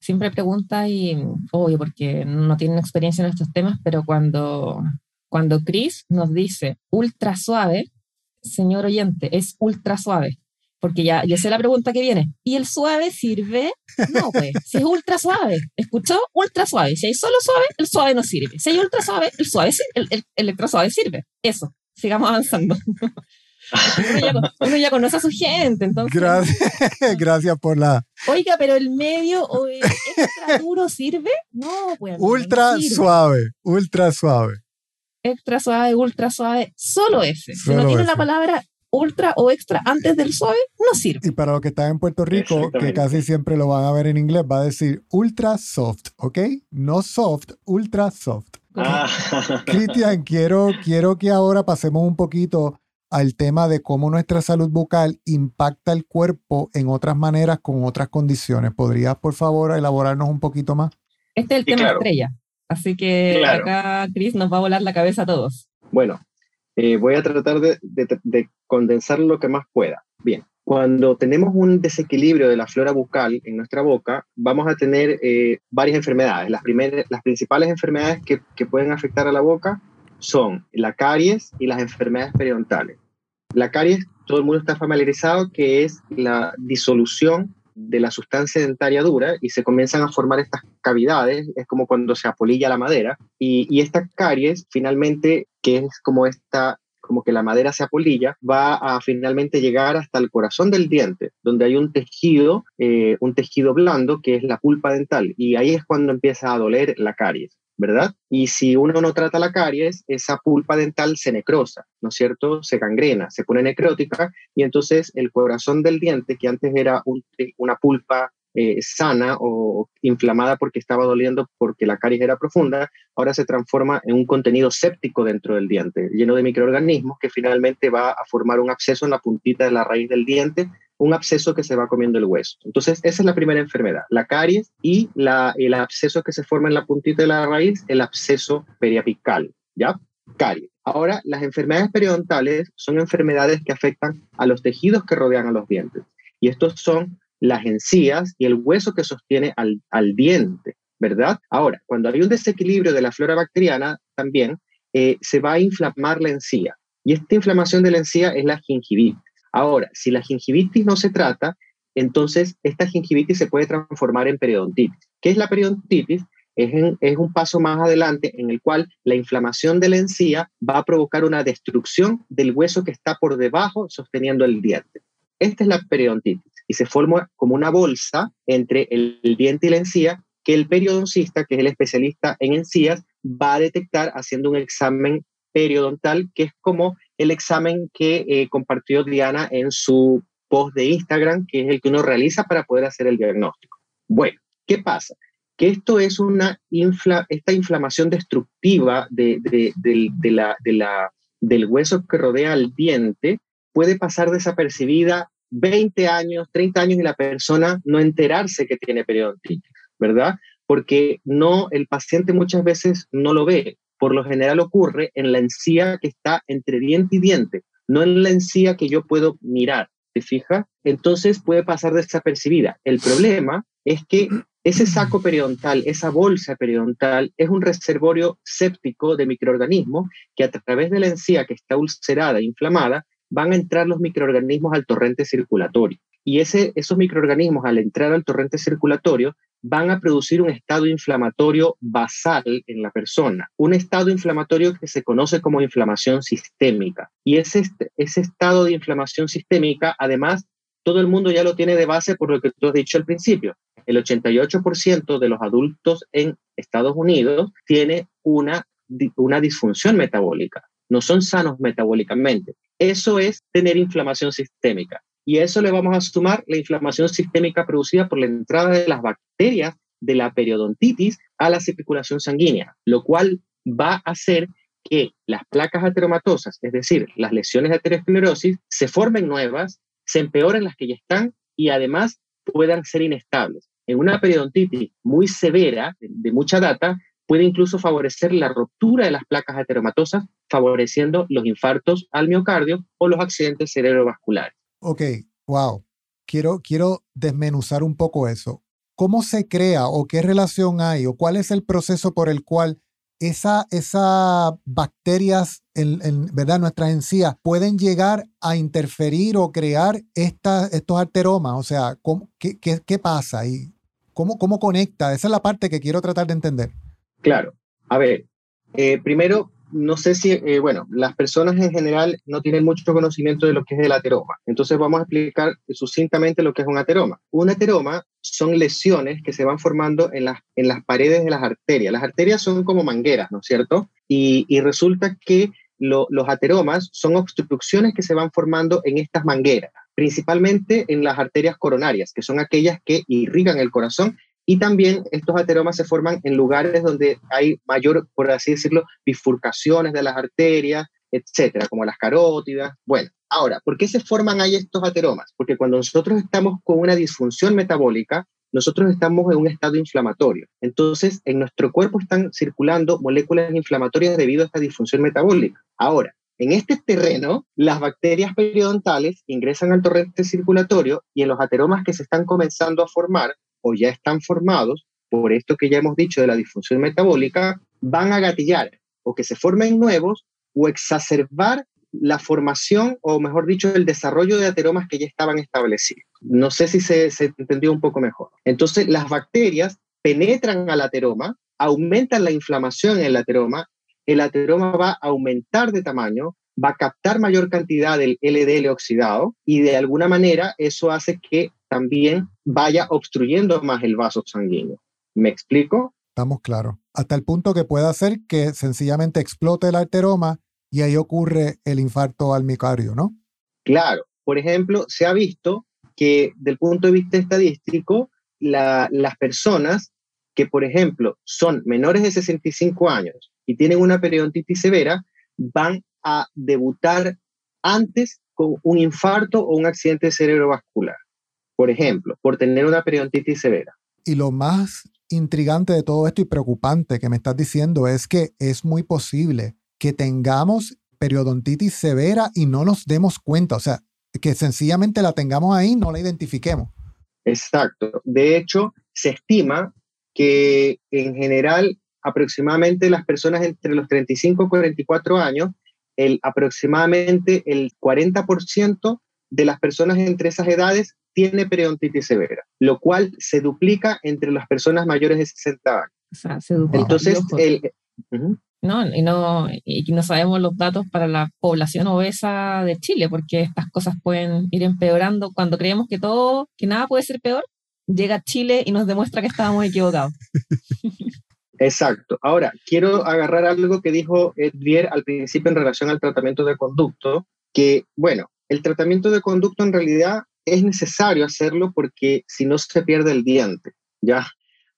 siempre pregunta y, obvio, porque no tienen experiencia en estos temas, pero cuando, cuando Chris nos dice ultra suave, señor oyente, es ultra suave. Porque ya, ya sé la pregunta que viene. ¿Y el suave sirve? No, pues. Si es ultra suave, ¿escuchó? Ultra suave. Si hay solo suave, el suave no sirve. Si hay ultra suave, el suave, el, el, el extra suave sirve. Eso. Sigamos avanzando. Uno ya, conoce a su gente, entonces. Gracias, gracias por la. Oiga, pero el medio o el extra duro sirve? No, pues. Ultra suave, ultra suave. Extra suave, ultra suave, solo ese. si no tiene la palabra ultra o extra antes del suave, no sirve. Y para los que están en Puerto Rico, que casi siempre lo van a ver en inglés, va a decir ultra soft, ¿ok? No soft, ultra soft. Ah. Cristian, quiero, quiero que ahora pasemos un poquito al tema de cómo nuestra salud bucal impacta el cuerpo en otras maneras con otras condiciones. ¿Podrías, por favor, elaborarnos un poquito más? Este es el tema estrella, así que acá Chris nos va a volar la cabeza a todos. Bueno, eh, voy a tratar de, condensar lo que más pueda. Bien, cuando tenemos un desequilibrio de la flora bucal en nuestra boca, vamos a tener eh, varias enfermedades. Las, primeras, las principales enfermedades que, pueden afectar a la boca son la caries y las enfermedades periodontales. La caries, todo el mundo está familiarizado que es la disolución de la sustancia dentaria dura y se comienzan a formar estas cavidades, es como cuando se apolilla la madera, y, y esta caries finalmente, que es como esta como que la madera se apolilla, va a finalmente llegar hasta el corazón del diente, donde hay un tejido, eh, un tejido blando que es la pulpa dental, y ahí es cuando empieza a doler la caries. ¿verdad? Y si uno no trata la caries, esa pulpa dental se necrosa, ¿no es cierto? Se gangrena, se pone necrótica y entonces el corazón del diente, que antes era una pulpa eh, sana o inflamada porque estaba doliendo porque la caries era profunda, ahora se transforma en un contenido séptico dentro del diente, lleno de microorganismos que finalmente va a formar un absceso en la puntita de la raíz del diente un absceso que se va comiendo el hueso. Entonces, esa es la primera enfermedad, la caries y la, el absceso que se forma en la puntita de la raíz, el absceso periapical, ¿ya? Caries. Ahora, las enfermedades periodontales son enfermedades que afectan a los tejidos que rodean a los dientes. Y estos son las encías y el hueso que sostiene al, al diente, ¿verdad? Ahora, cuando hay un desequilibrio de la flora bacteriana, también eh, se va a inflamar la encía. Y esta inflamación de la encía es la gingivitis. Ahora, si la gingivitis no se trata, entonces esta gingivitis se puede transformar en periodontitis. ¿Qué es la periodontitis? Es, un paso más adelante en el cual la inflamación de la encía va a provocar una destrucción del hueso que está por debajo sosteniendo el diente. Esta es la periodontitis y se forma como una bolsa entre el, diente y la encía que el periodoncista, que es el especialista en encías, va a detectar haciendo un examen periodontal, que es como el examen que eh, compartió Diana en su post de Instagram, que es el que uno realiza para poder hacer el diagnóstico. Bueno, ¿qué pasa? Que esto es una esta inflamación destructiva de, del hueso que rodea al diente puede pasar desapercibida 20 años, 30 años y la persona no enterarse que tiene periodontitis, ¿verdad? Porque no, el paciente muchas veces no lo ve por lo general ocurre en la encía que está entre diente y diente, no en la encía que yo puedo mirar. ¿Te fijas? Entonces puede pasar desapercibida. El problema es que ese saco periodontal, esa bolsa periodontal, es un reservorio séptico de microorganismos que a través de la encía que está ulcerada e inflamada van a entrar los microorganismos al torrente circulatorio. Y ese, esos microorganismos al entrar al torrente circulatorio van a producir un estado inflamatorio basal en la persona, un estado inflamatorio que se conoce como inflamación sistémica. Y ese, ese estado de inflamación sistémica, además, todo el mundo ya lo tiene de base por lo que tú has dicho al principio. El 88% de los adultos en Estados Unidos tiene una, una disfunción metabólica, no son sanos metabólicamente. Eso es tener inflamación sistémica. Y eso le vamos a sumar la inflamación sistémica producida por la entrada de las bacterias de la periodontitis a la circulación sanguínea, lo cual va a hacer que las placas ateromatosas, es decir, las lesiones de aterosclerosis, se formen nuevas, se empeoren las que ya están y además puedan ser inestables. En una periodontitis muy severa, de mucha data, puede incluso favorecer la ruptura de las placas ateromatosas, favoreciendo los infartos al miocardio o los accidentes cerebrovasculares. Ok, wow. Quiero, quiero desmenuzar un poco eso. ¿Cómo se crea o qué relación hay o cuál es el proceso por el cual esas esa bacterias en, ¿verdad? nuestras encías pueden llegar a interferir o crear estos arteromas? O sea, qué, qué, pasa y cómo, cómo conecta? Esa es la parte que quiero tratar de entender. Claro. A ver, eh, primero no sé si, eh, bueno, las personas en general no tienen mucho conocimiento de lo que es el ateroma. Entonces vamos a explicar sucintamente lo que es un ateroma. Un ateroma son lesiones que se van formando en las, en las paredes de las arterias. Las arterias son como mangueras, ¿no es cierto? Y, resulta que los ateromas son obstrucciones que se van formando en estas mangueras, principalmente en las arterias coronarias, que son aquellas que irrigan el corazón y también estos ateromas se forman en lugares donde hay mayor, por así decirlo, bifurcaciones de las arterias, etcétera, como las carótidas. Bueno, ahora, ¿por qué se forman ahí estos ateromas? Porque cuando nosotros estamos con una disfunción metabólica, nosotros estamos en un estado inflamatorio. Entonces, en nuestro cuerpo están circulando moléculas inflamatorias debido a esta disfunción metabólica. Ahora, en este terreno, las bacterias periodontales ingresan al torrente circulatorio y en los ateromas que se están comenzando a formar, o ya están formados por esto que ya hemos dicho de la disfunción metabólica, van a gatillar o que se formen nuevos o exacerbar la formación o mejor dicho el desarrollo de ateromas que ya estaban establecidos. No sé si se, se entendió un poco mejor. Entonces las bacterias penetran al ateroma, aumentan la inflamación en el ateroma, el ateroma va a aumentar de tamaño, va a captar mayor cantidad del LDL oxidado y de alguna manera eso hace que también vaya obstruyendo más el vaso sanguíneo. ¿Me explico? Estamos claros. Hasta el punto que puede hacer que sencillamente explote el arteroma y ahí ocurre el infarto al miocardio, ¿no? Claro. Por ejemplo, se ha visto que del punto de vista estadístico, las personas que, por ejemplo, son menores de 65 años y tienen una periodontitis severa, van a debutar antes con un infarto o un accidente cerebrovascular por ejemplo, por tener una periodontitis severa. Y lo más intrigante de todo esto y preocupante que me estás diciendo es que es muy posible que tengamos periodontitis severa y no nos demos cuenta, o sea, que sencillamente la tengamos ahí y no la identifiquemos. Exacto. De hecho, se estima que en general aproximadamente las personas entre los 35 y 44 años, el, aproximadamente el 40% de las personas entre esas edades tiene periodontitis severa, lo cual se duplica entre las personas mayores de 60 años. O sea, se duplica. Entonces, el, ¿no? Y, no, y no sabemos los datos para la población obesa de Chile, porque estas cosas pueden ir empeorando. Cuando creemos que todo, que nada puede ser peor, llega Chile y nos demuestra que estábamos equivocados. Exacto. Ahora, quiero agarrar algo que dijo Edvier al principio en relación al tratamiento de conducto, que, bueno, el tratamiento de conducto en realidad es necesario hacerlo porque si no se pierde el diente, ¿ya?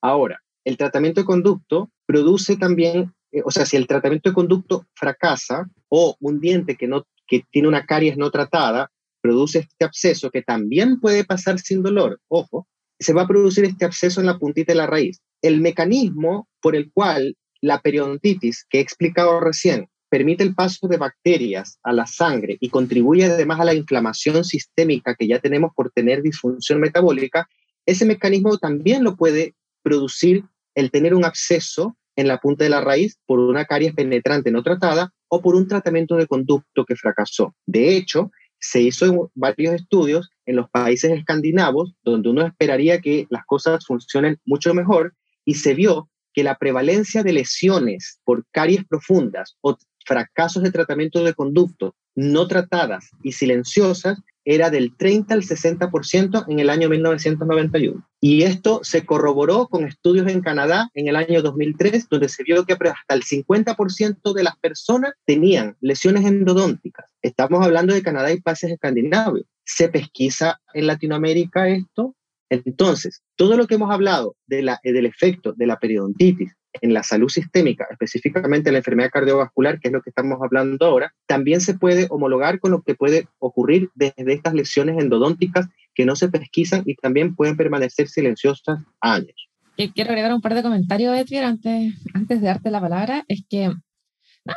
Ahora, el tratamiento de conducto produce también, eh, o sea, si el tratamiento de conducto fracasa o un diente que, no, que tiene una caries no tratada produce este absceso que también puede pasar sin dolor, ojo, se va a producir este absceso en la puntita de la raíz. El mecanismo por el cual la periodontitis que he explicado recién permite el paso de bacterias a la sangre y contribuye además a la inflamación sistémica que ya tenemos por tener disfunción metabólica, ese mecanismo también lo puede producir el tener un absceso en la punta de la raíz por una caries penetrante no tratada o por un tratamiento de conducto que fracasó. De hecho, se hizo varios estudios en los países escandinavos donde uno esperaría que las cosas funcionen mucho mejor y se vio que la prevalencia de lesiones por caries profundas o fracasos de tratamiento de conducto no tratadas y silenciosas era del 30 al 60% en el año 1991. Y esto se corroboró con estudios en Canadá en el año 2003, donde se vio que hasta el 50% de las personas tenían lesiones endodónticas. Estamos hablando de Canadá y países escandinavos. ¿Se pesquisa en Latinoamérica esto? Entonces, todo lo que hemos hablado de la, del efecto de la periodontitis en la salud sistémica, específicamente la enfermedad cardiovascular, que es lo que estamos hablando ahora, también se puede homologar con lo que puede ocurrir desde estas lesiones endodónticas que no se pesquisan y también pueden permanecer silenciosas años. Quiero agregar un par de comentarios, Edgar, antes, antes de darte la palabra. Es que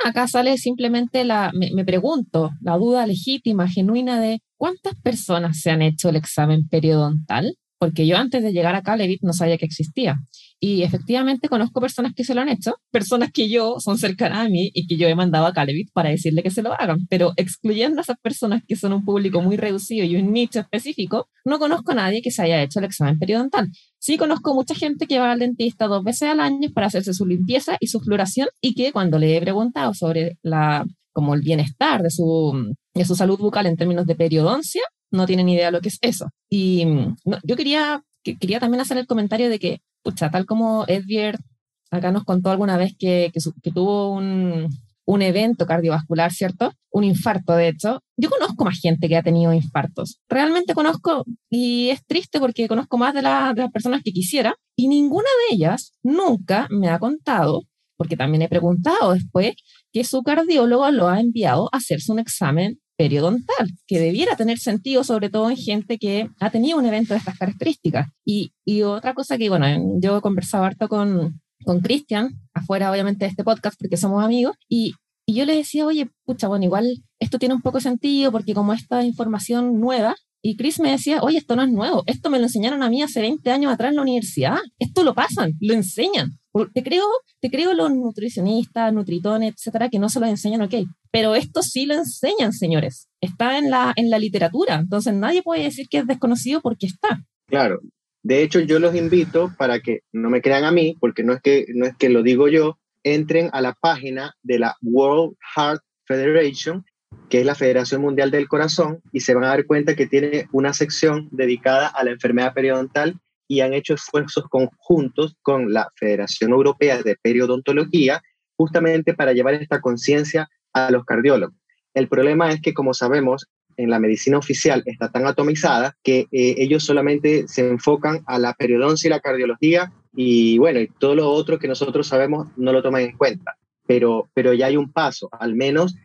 acá sale simplemente la, me, me pregunto, la duda legítima, genuina de cuántas personas se han hecho el examen periodontal porque yo antes de llegar a Calevit no sabía que existía. Y efectivamente conozco personas que se lo han hecho, personas que yo son cercanas a mí y que yo he mandado a Calevit para decirle que se lo hagan. Pero excluyendo a esas personas que son un público muy reducido y un nicho específico, no conozco a nadie que se haya hecho el examen periodontal. Sí conozco mucha gente que va al dentista dos veces al año para hacerse su limpieza y su floración y que cuando le he preguntado sobre la como el bienestar de su, de su salud bucal en términos de periodoncia, no tienen idea de lo que es eso. Y mm, yo quería, quería también hacer el comentario de que, pucha, tal como Edvier acá nos contó alguna vez que, que, tuvo un, un, evento cardiovascular, ¿cierto? Un infarto, de hecho. Yo conozco más gente que ha tenido infartos. Realmente conozco, y es triste porque conozco más de, de las personas que quisiera, y ninguna de ellas nunca me ha contado, porque también he preguntado después, que su cardiólogo lo ha enviado a hacerse un examen periodontal, que debiera tener sentido sobre todo en gente que ha tenido un evento de estas características. Y, y otra cosa que, bueno, yo he conversado harto con, con Cristian, afuera obviamente de este podcast porque somos amigos, y, y yo le decía, oye, pucha, bueno, igual esto tiene un poco sentido porque como esta información nueva, y Chris me decía, oye, esto no es nuevo, esto me lo enseñaron a mí hace 20 años atrás en la universidad, esto lo pasan, lo enseñan. Te creo, te creo los nutricionistas, nutritones, etcétera, que no se lo enseñan, ok, pero esto sí lo enseñan, señores. Está en la, en la literatura, entonces nadie puede decir que es desconocido porque está. Claro, de hecho yo los invito para que no me crean a mí, porque no es que, no es que lo digo yo, entren a la página de la World Heart Federation que es la Federación Mundial del Corazón, y se van a dar cuenta que tiene una sección dedicada a la enfermedad periodontal y han hecho esfuerzos conjuntos con la Federación Europea de Periodontología justamente para llevar esta conciencia a los cardiólogos. El problema es que, como sabemos, en la medicina oficial está tan atomizada que eh, ellos solamente se enfocan a la periodoncia y la cardiología y bueno, y todo lo otro que nosotros sabemos no lo toman en cuenta. Pero, pero ya hay un paso, al menos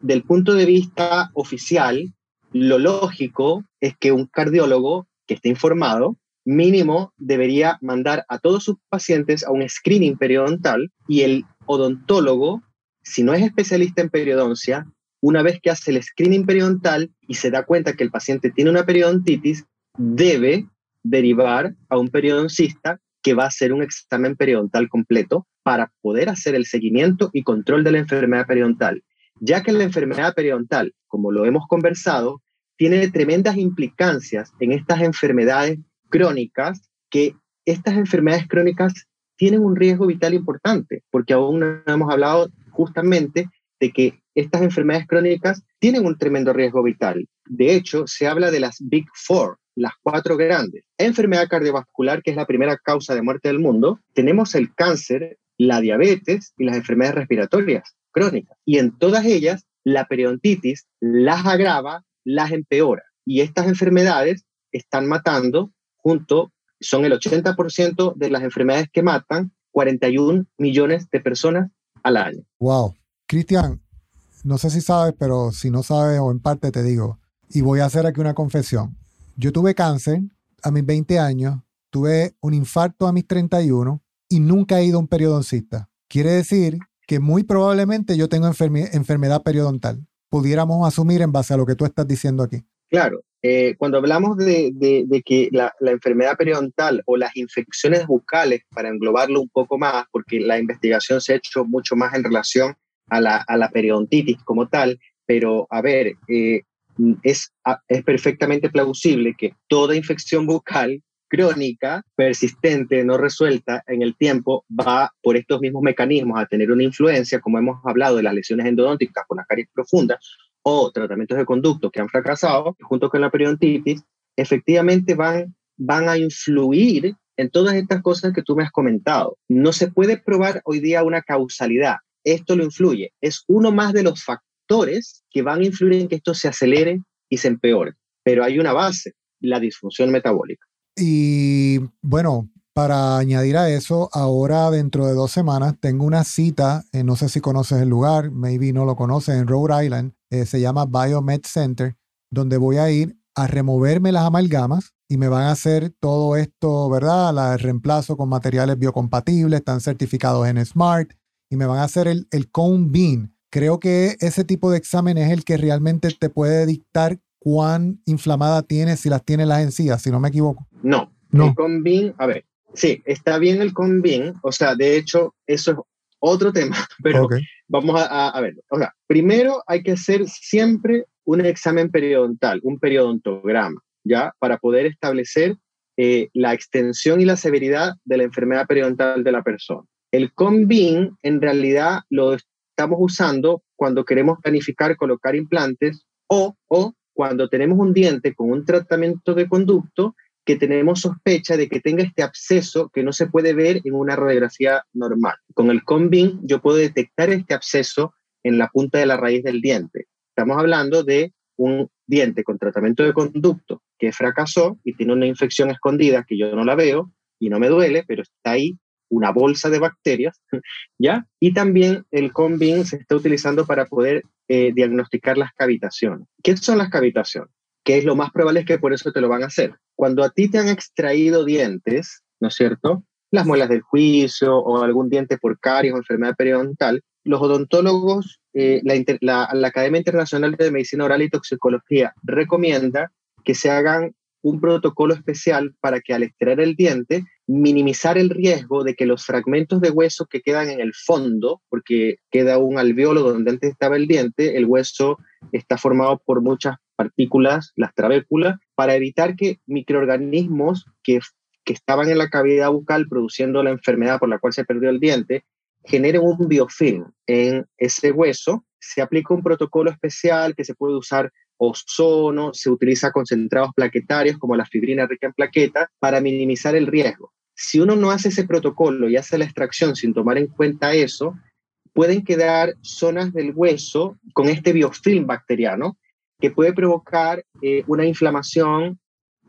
del punto de vista oficial, lo lógico es que un cardiólogo que esté informado, mínimo debería mandar a todos sus pacientes a un screening periodontal y el odontólogo, si no es especialista en periodoncia, una vez que hace el screening periodontal y se da cuenta que el paciente tiene una periodontitis, debe derivar a un periodoncista que va a hacer un examen periodontal completo para poder hacer el seguimiento y control de la enfermedad periodontal. Ya que la enfermedad periodontal, como lo hemos conversado, tiene tremendas implicancias en estas enfermedades crónicas, que estas enfermedades crónicas tienen un riesgo vital importante, porque aún no hemos hablado justamente de que estas enfermedades crónicas tienen un tremendo riesgo vital. De hecho, se habla de las Big Four, las cuatro grandes. Enfermedad cardiovascular, que es la primera causa de muerte del mundo, tenemos el cáncer, la diabetes y las enfermedades respiratorias crónicas. Y en todas ellas, la periodontitis las agrava, las empeora. Y estas enfermedades están matando, junto, son el 80% de las enfermedades que matan 41 millones de personas al año. Wow. Cristian, no sé si sabes, pero si no sabes o en parte te digo, y voy a hacer aquí una confesión. Yo tuve cáncer a mis 20 años, tuve un infarto a mis 31 y nunca he ido a un periodoncista quiere decir que muy probablemente yo tengo enfermedad periodontal. Pudiéramos asumir en base a lo que tú estás diciendo aquí. Claro, eh, cuando hablamos de, que la, enfermedad periodontal o las infecciones bucales, para englobarlo un poco más, porque la investigación se ha hecho mucho más en relación a la, periodontitis como tal, pero a ver, eh, es, perfectamente plausible que toda infección bucal crónica, persistente, no resuelta en el tiempo, va por estos mismos mecanismos a tener una influencia, como hemos hablado de las lesiones endodónticas por las caries profundas o tratamientos de conducto que han fracasado, junto con la periodontitis, efectivamente van, van a influir en todas estas cosas que tú me has comentado. No se puede probar hoy día una causalidad. Esto lo influye. Es uno más de los factores que van a influir en que esto se acelere y se empeore. Pero hay una base, la disfunción metabólica. Y bueno, para añadir a eso, ahora dentro de dos semanas tengo una cita, eh, no sé si conoces el lugar, maybe no lo conoces, en Rhode Island, eh, se llama Biomed Center, donde voy a ir a removerme las amalgamas y me van a hacer todo esto, ¿verdad? La, reemplazo con materiales biocompatibles, están certificados en SMART y me van a hacer el, el cone bean. Creo que ese tipo de examen es el que realmente te puede dictar cuán inflamada tienes, si las tiene las encías, si no me equivoco. No, no. el conbin, a ver, sí, está bien el conbin, o sea, de hecho, eso es otro tema, pero vamos a, a, ver, o sea, primero hay que hacer siempre un examen periodontal, un periodontograma, ¿ya? Para poder establecer eh, la extensión y la severidad de la enfermedad periodontal de la persona. El CONBIN en realidad lo estamos usando cuando queremos planificar colocar implantes o, o cuando tenemos un diente con un tratamiento de conducto que tenemos sospecha de que tenga este absceso que no se puede ver en una radiografía normal. Con el COMBIN yo puedo detectar este absceso en la punta de la raíz del diente. Estamos hablando de un diente con tratamiento de conducto que fracasó y tiene una infección escondida que yo no la veo y no me duele, pero está ahí una bolsa de bacterias, ¿ya? Y también el COMBIN se está utilizando para poder eh, diagnosticar las cavitaciones. ¿Qué son las cavitaciones? Que es lo más probable es que por eso te lo van a hacer. Cuando a ti te han extraído dientes, ¿no es cierto? Las muelas del juicio o algún diente por caries o enfermedad periodontal, los odontólogos, eh, la, la Academia Internacional de Medicina Oral y Toxicología recomienda que se hagan un protocolo especial para que al extraer el diente minimizar el riesgo de que los fragmentos de hueso que quedan en el fondo, porque queda un alveolo donde antes estaba el diente, el hueso está formado por muchas partículas, las trabéculas, para evitar que microorganismos que, que estaban en la cavidad bucal produciendo la enfermedad por la cual se perdió el diente, generen un biofilm en ese hueso. Se aplica un protocolo especial que se puede usar ozono, se utiliza concentrados plaquetarios como la fibrina rica en plaquetas para minimizar el riesgo. Si uno no hace ese protocolo y hace la extracción sin tomar en cuenta eso, pueden quedar zonas del hueso con este biofilm bacteriano que puede provocar eh, una inflamación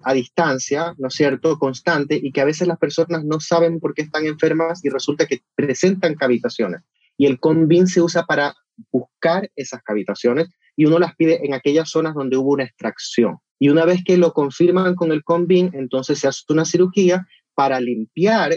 a distancia, ¿no es cierto?, constante y que a veces las personas no saben por qué están enfermas y resulta que presentan cavitaciones. Y el CONBIN se usa para buscar esas cavitaciones y uno las pide en aquellas zonas donde hubo una extracción. Y una vez que lo confirman con el CONBIN, entonces se hace una cirugía para limpiar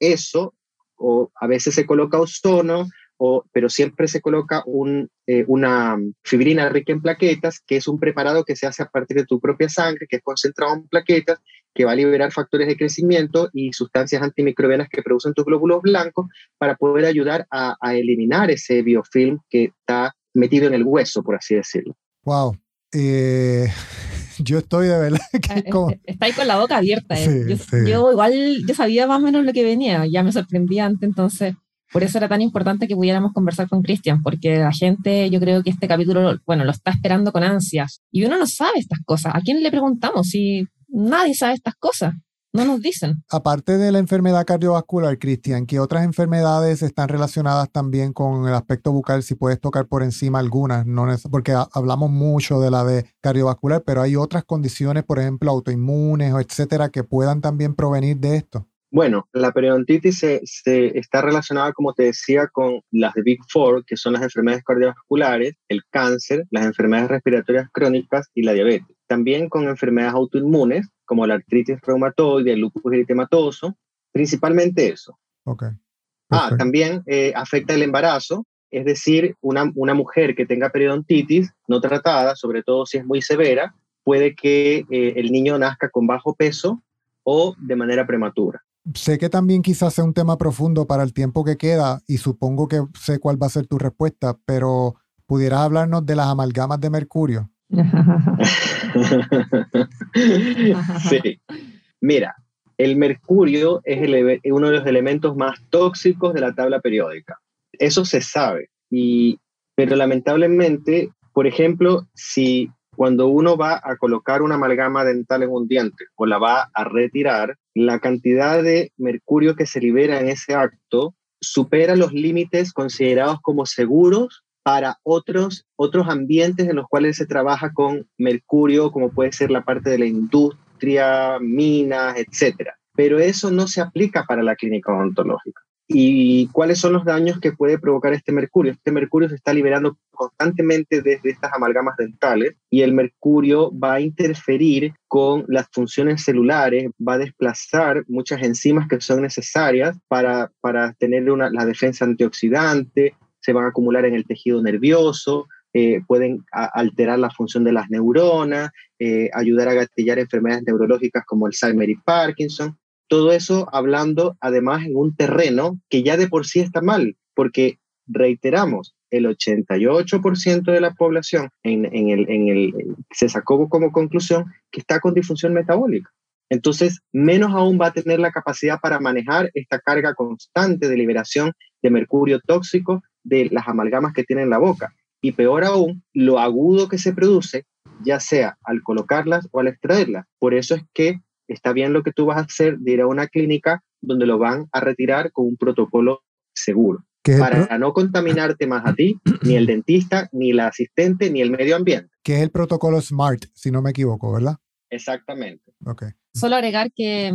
eso, o a veces se coloca ozono, o, pero siempre se coloca un, eh, una fibrina rica en plaquetas, que es un preparado que se hace a partir de tu propia sangre, que es concentrado en plaquetas, que va a liberar factores de crecimiento y sustancias antimicrobianas que producen tus glóbulos blancos para poder ayudar a, a eliminar ese biofilm que está metido en el hueso, por así decirlo. Wow. Eh, yo estoy de verdad que eh, Está ahí con la boca abierta. Eh. yo, igual, yo sabía más o menos lo que venía, ya me sorprendía antes, entonces por eso era tan importante que pudiéramos conversar con Cristian, porque la gente, yo creo que este capítulo, bueno, lo está esperando con ansias. Y uno no sabe estas cosas. ¿A quién le preguntamos si nadie sabe estas cosas? No nos dicen. Aparte de la enfermedad cardiovascular, Cristian, ¿qué otras enfermedades están relacionadas también con el aspecto bucal? Si puedes tocar por encima algunas, no porque hablamos mucho de la de cardiovascular, pero hay otras condiciones, por ejemplo, autoinmunes o etcétera, que puedan también provenir de esto. Bueno, la periodontitis se, se, está relacionada, como te decía, con las de Big Four, que son las enfermedades cardiovasculares, el cáncer, las enfermedades respiratorias crónicas y la diabetes. También con enfermedades autoinmunes, como la artritis reumatoide, el lupus eritematoso, principalmente eso. Ok. Ah, también eh, afecta el embarazo, es decir, una, una mujer que tenga periodontitis no tratada, sobre todo si es muy severa, puede que eh, el niño nazca con bajo peso o de manera prematura. Sé que también quizás sea un tema profundo para el tiempo que queda y supongo que sé cuál va a ser tu respuesta, pero ¿pudieras hablarnos de las amalgamas de mercurio? sí. Mira, el mercurio es uno de los elementos más tóxicos de la tabla periódica. Eso se sabe. Y, pero lamentablemente, por ejemplo, si cuando uno va a colocar una amalgama dental en un diente o la va a retirar, la cantidad de mercurio que se libera en ese acto supera los límites considerados como seguros para otros, otros ambientes en los cuales se trabaja con mercurio, como puede ser la parte de la industria, minas, etc. Pero eso no se aplica para la clínica odontológica. ¿Y cuáles son los daños que puede provocar este mercurio? Este mercurio se está liberando constantemente desde estas amalgamas dentales y el mercurio va a interferir con las funciones celulares, va a desplazar muchas enzimas que son necesarias para, para tener una, la defensa antioxidante, se van a acumular en el tejido nervioso, eh, pueden alterar la función de las neuronas, eh, ayudar a gatillar enfermedades neurológicas como Alzheimer y Parkinson. Todo eso hablando además en un terreno que ya de por sí está mal, porque reiteramos, el 88% de la población en, el, en el, se sacó como conclusión que está con disfunción metabólica. Entonces, menos aún va a tener la capacidad para manejar esta carga constante de liberación de mercurio tóxico de las amalgamas que tiene en la boca. Y peor aún, lo agudo que se produce, ya sea al colocarlas o al extraerlas. Por eso es que está bien lo que tú vas a hacer de ir a una clínica donde lo van a retirar con un protocolo seguro. Para no contaminarte más a ti, ni el dentista, ni la asistente, ni el medio ambiente. Que es el protocolo SMART, si no me equivoco, ¿verdad? Exactamente. Okay. Solo agregar que,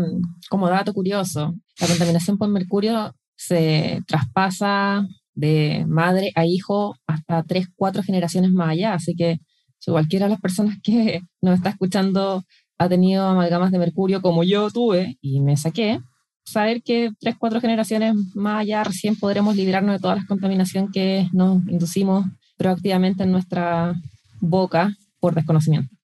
como dato curioso, la contaminación por mercurio se traspasa de madre a hijo hasta tres, cuatro generaciones más allá. Así que si cualquiera de las personas que nos está escuchando ha tenido amalgamas de mercurio como yo tuve y me saqué, saber que tres, cuatro generaciones más allá recién podremos librarnos de toda la contaminación que nos inducimos proactivamente en nuestra boca por desconocimiento.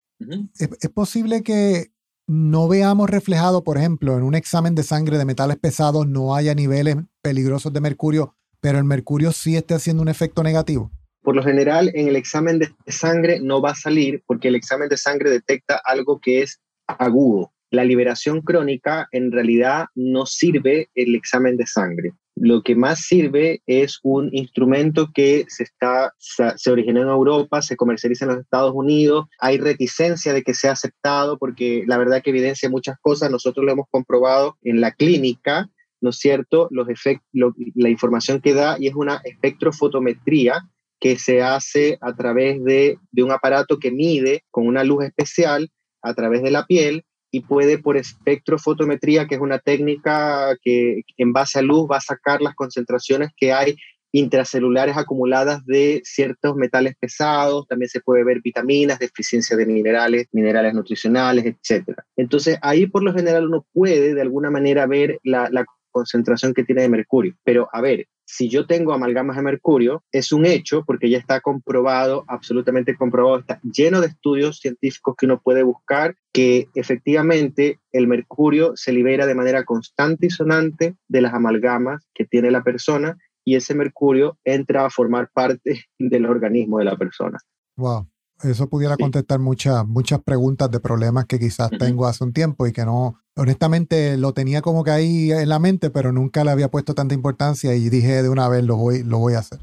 ¿Es, posible que no veamos reflejado, por ejemplo, en un examen de sangre de metales pesados no haya niveles peligrosos de mercurio, pero el mercurio sí esté haciendo un efecto negativo? Por lo general, en el examen de sangre no va a salir porque el examen de sangre detecta algo que es agudo. La liberación crónica en realidad no sirve el examen de sangre. Lo que más sirve es un instrumento que se, está, se originó en Europa, se comercializa en los Estados Unidos. Hay reticencia de que sea aceptado porque la verdad que evidencia muchas cosas. Nosotros lo hemos comprobado en la clínica, ¿no es cierto? Los la información que da y es una espectrofotometría que se hace a través de, de un aparato que mide con una luz especial a través de la piel y puede por espectrofotometría, que es una técnica que en base a luz va a sacar las concentraciones que hay intracelulares acumuladas de ciertos metales pesados, también se puede ver vitaminas, deficiencia de minerales, minerales nutricionales, etc. Entonces ahí por lo general uno puede de alguna manera ver la, la concentración que tiene de mercurio. Pero a ver, si yo tengo amalgamas de mercurio, es un hecho porque ya está comprobado, absolutamente comprobado, está lleno de estudios científicos que uno puede buscar que efectivamente el mercurio se libera de manera constante y sonante de las amalgamas que tiene la persona y ese mercurio entra a formar parte del organismo de la persona. Wow. Eso pudiera contestar muchas, muchas preguntas de problemas que quizás tengo hace un tiempo y que no, honestamente lo tenía como que ahí en la mente, pero nunca le había puesto tanta importancia y dije de una vez lo voy, lo voy a hacer.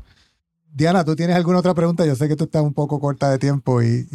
Diana, ¿tú tienes alguna otra pregunta? Yo sé que tú estás un poco corta de tiempo y...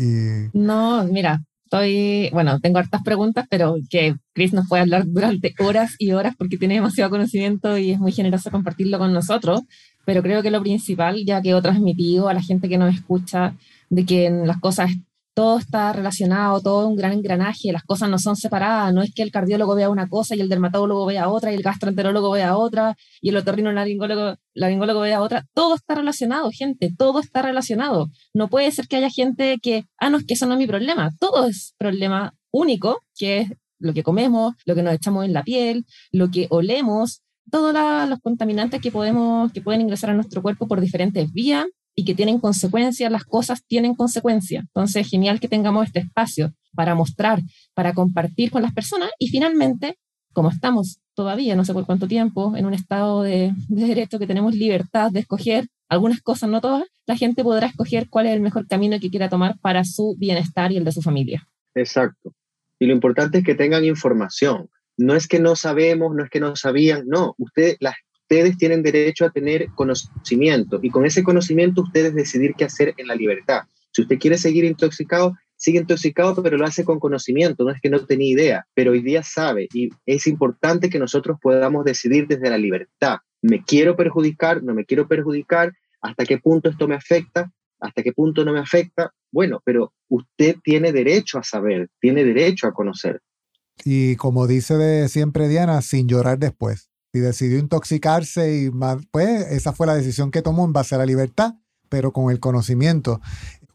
No, mira, estoy, bueno, tengo hartas preguntas, pero que Chris nos puede hablar durante horas y horas porque tiene demasiado conocimiento y es muy generoso compartirlo con nosotros, pero creo que lo principal, ya que he transmitido a la gente que nos escucha, de que las cosas, todo está relacionado, todo un gran engranaje, las cosas no son separadas, no es que el cardiólogo vea una cosa y el dermatólogo vea otra y el gastroenterólogo vea otra y el otorrino laringólogo, laringólogo vea otra, todo está relacionado, gente, todo está relacionado. No puede ser que haya gente que, ah, no, es que eso no es mi problema, todo es problema único, que es lo que comemos, lo que nos echamos en la piel, lo que olemos, todos los contaminantes que, podemos, que pueden ingresar a nuestro cuerpo por diferentes vías y que tienen consecuencias, las cosas tienen consecuencias. Entonces, genial que tengamos este espacio para mostrar, para compartir con las personas y finalmente, como estamos todavía, no sé por cuánto tiempo, en un estado de, de derecho que tenemos libertad de escoger algunas cosas, no todas, la gente podrá escoger cuál es el mejor camino que quiera tomar para su bienestar y el de su familia. Exacto. Y lo importante es que tengan información. No es que no sabemos, no es que no sabían, no, ustedes, las, ustedes tienen derecho a tener conocimiento y con ese conocimiento ustedes decidir qué hacer en la libertad. Si usted quiere seguir intoxicado, sigue intoxicado, pero lo hace con conocimiento, no es que no tenía idea, pero hoy día sabe y es importante que nosotros podamos decidir desde la libertad. ¿Me quiero perjudicar? ¿No me quiero perjudicar? ¿Hasta qué punto esto me afecta? ¿Hasta qué punto no me afecta? Bueno, pero usted tiene derecho a saber, tiene derecho a conocer. Y como dice de siempre Diana, sin llorar después. Si decidió intoxicarse y pues esa fue la decisión que tomó en base a la libertad, pero con el conocimiento.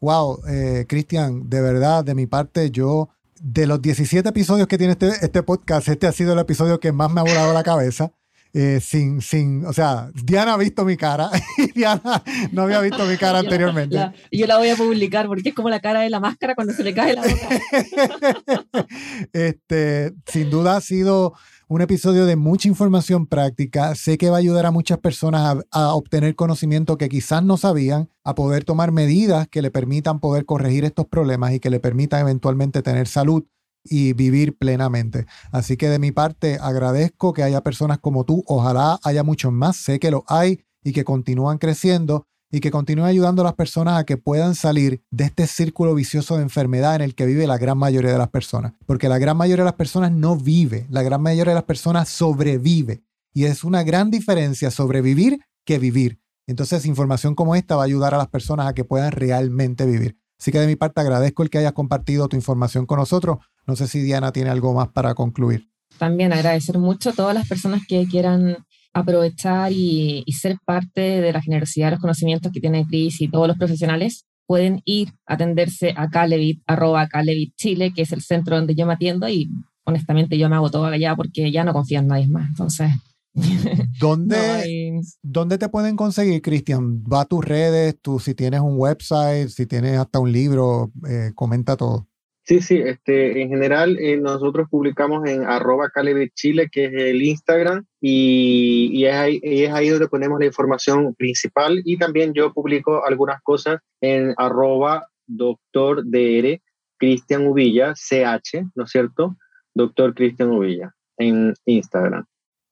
Wow, eh, Cristian, de verdad, de mi parte, yo, de los 17 episodios que tiene este, este podcast, este ha sido el episodio que más me ha volado la cabeza. Eh, sin, sin, o sea, Diana ha visto mi cara y Diana no había visto mi cara anteriormente. yo la voy a publicar porque es como la cara de la máscara cuando se le cae la boca. este, sin duda ha sido un episodio de mucha información práctica. Sé que va a ayudar a muchas personas a, obtener conocimiento que quizás no sabían, a poder tomar medidas que le permitan poder corregir estos problemas y que le permitan eventualmente tener salud y vivir plenamente. Así que de mi parte agradezco que haya personas como tú, ojalá haya muchos más, sé que lo hay y que continúan creciendo y que continúen ayudando a las personas a que puedan salir de este círculo vicioso de enfermedad en el que vive la gran mayoría de las personas. Porque la gran mayoría de las personas no vive, la gran mayoría de las personas sobrevive. Y es una gran diferencia sobrevivir que vivir. Entonces, información como esta va a ayudar a las personas a que puedan realmente vivir. Así que de mi parte agradezco el que hayas compartido tu información con nosotros. No sé si Diana tiene algo más para concluir. También agradecer mucho a todas las personas que quieran aprovechar y, ser parte de la generosidad de los conocimientos que tiene Cris y todos los profesionales. Pueden ir a atenderse a Calevit, arroba Calevit Chile, que es el centro donde yo me atiendo y honestamente yo me hago todo allá porque ya no confío en nadie más. Entonces, ¿Dónde, ¿Dónde te pueden conseguir, Cristian? Va a tus redes, tú si tienes un website, si tienes hasta un libro, eh, comenta todo. Sí, sí, este, en general eh, nosotros publicamos en arroba Chile, que es el Instagram, y, y, es ahí, es ahí donde ponemos la información principal y también yo publico algunas cosas en arroba doctor DR Cristian Uvilla, CH, ¿no es cierto? Doctor Cristian Uvilla en Instagram.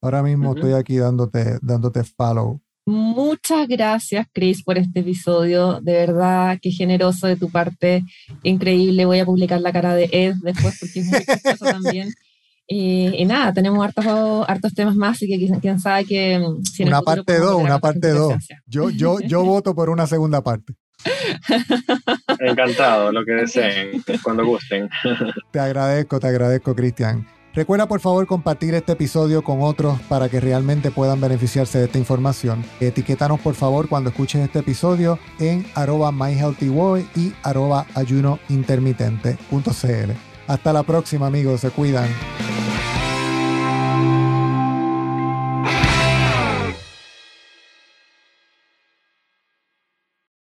Ahora mismo estoy aquí dándote, dándote follow Muchas gracias, Chris, por este episodio. De verdad, qué generoso de tu parte. Increíble. Voy a publicar la cara de Ed después porque es muy chistoso también. y nada, tenemos hartos, hartos temas más, así que quién, sabe que... Si una parte 2, una parte 2. Yo, yo, yo voto por una segunda parte. Encantado, lo que deseen, cuando gusten. Te agradezco, te agradezco, Cristian. Recuerda por favor compartir este episodio con otros para que realmente puedan beneficiarse de esta información. Etiquétanos por favor cuando escuches este episodio en arroba myhealthyboy y arroba ayunointermitente.cl. Hasta la próxima amigos, se cuidan.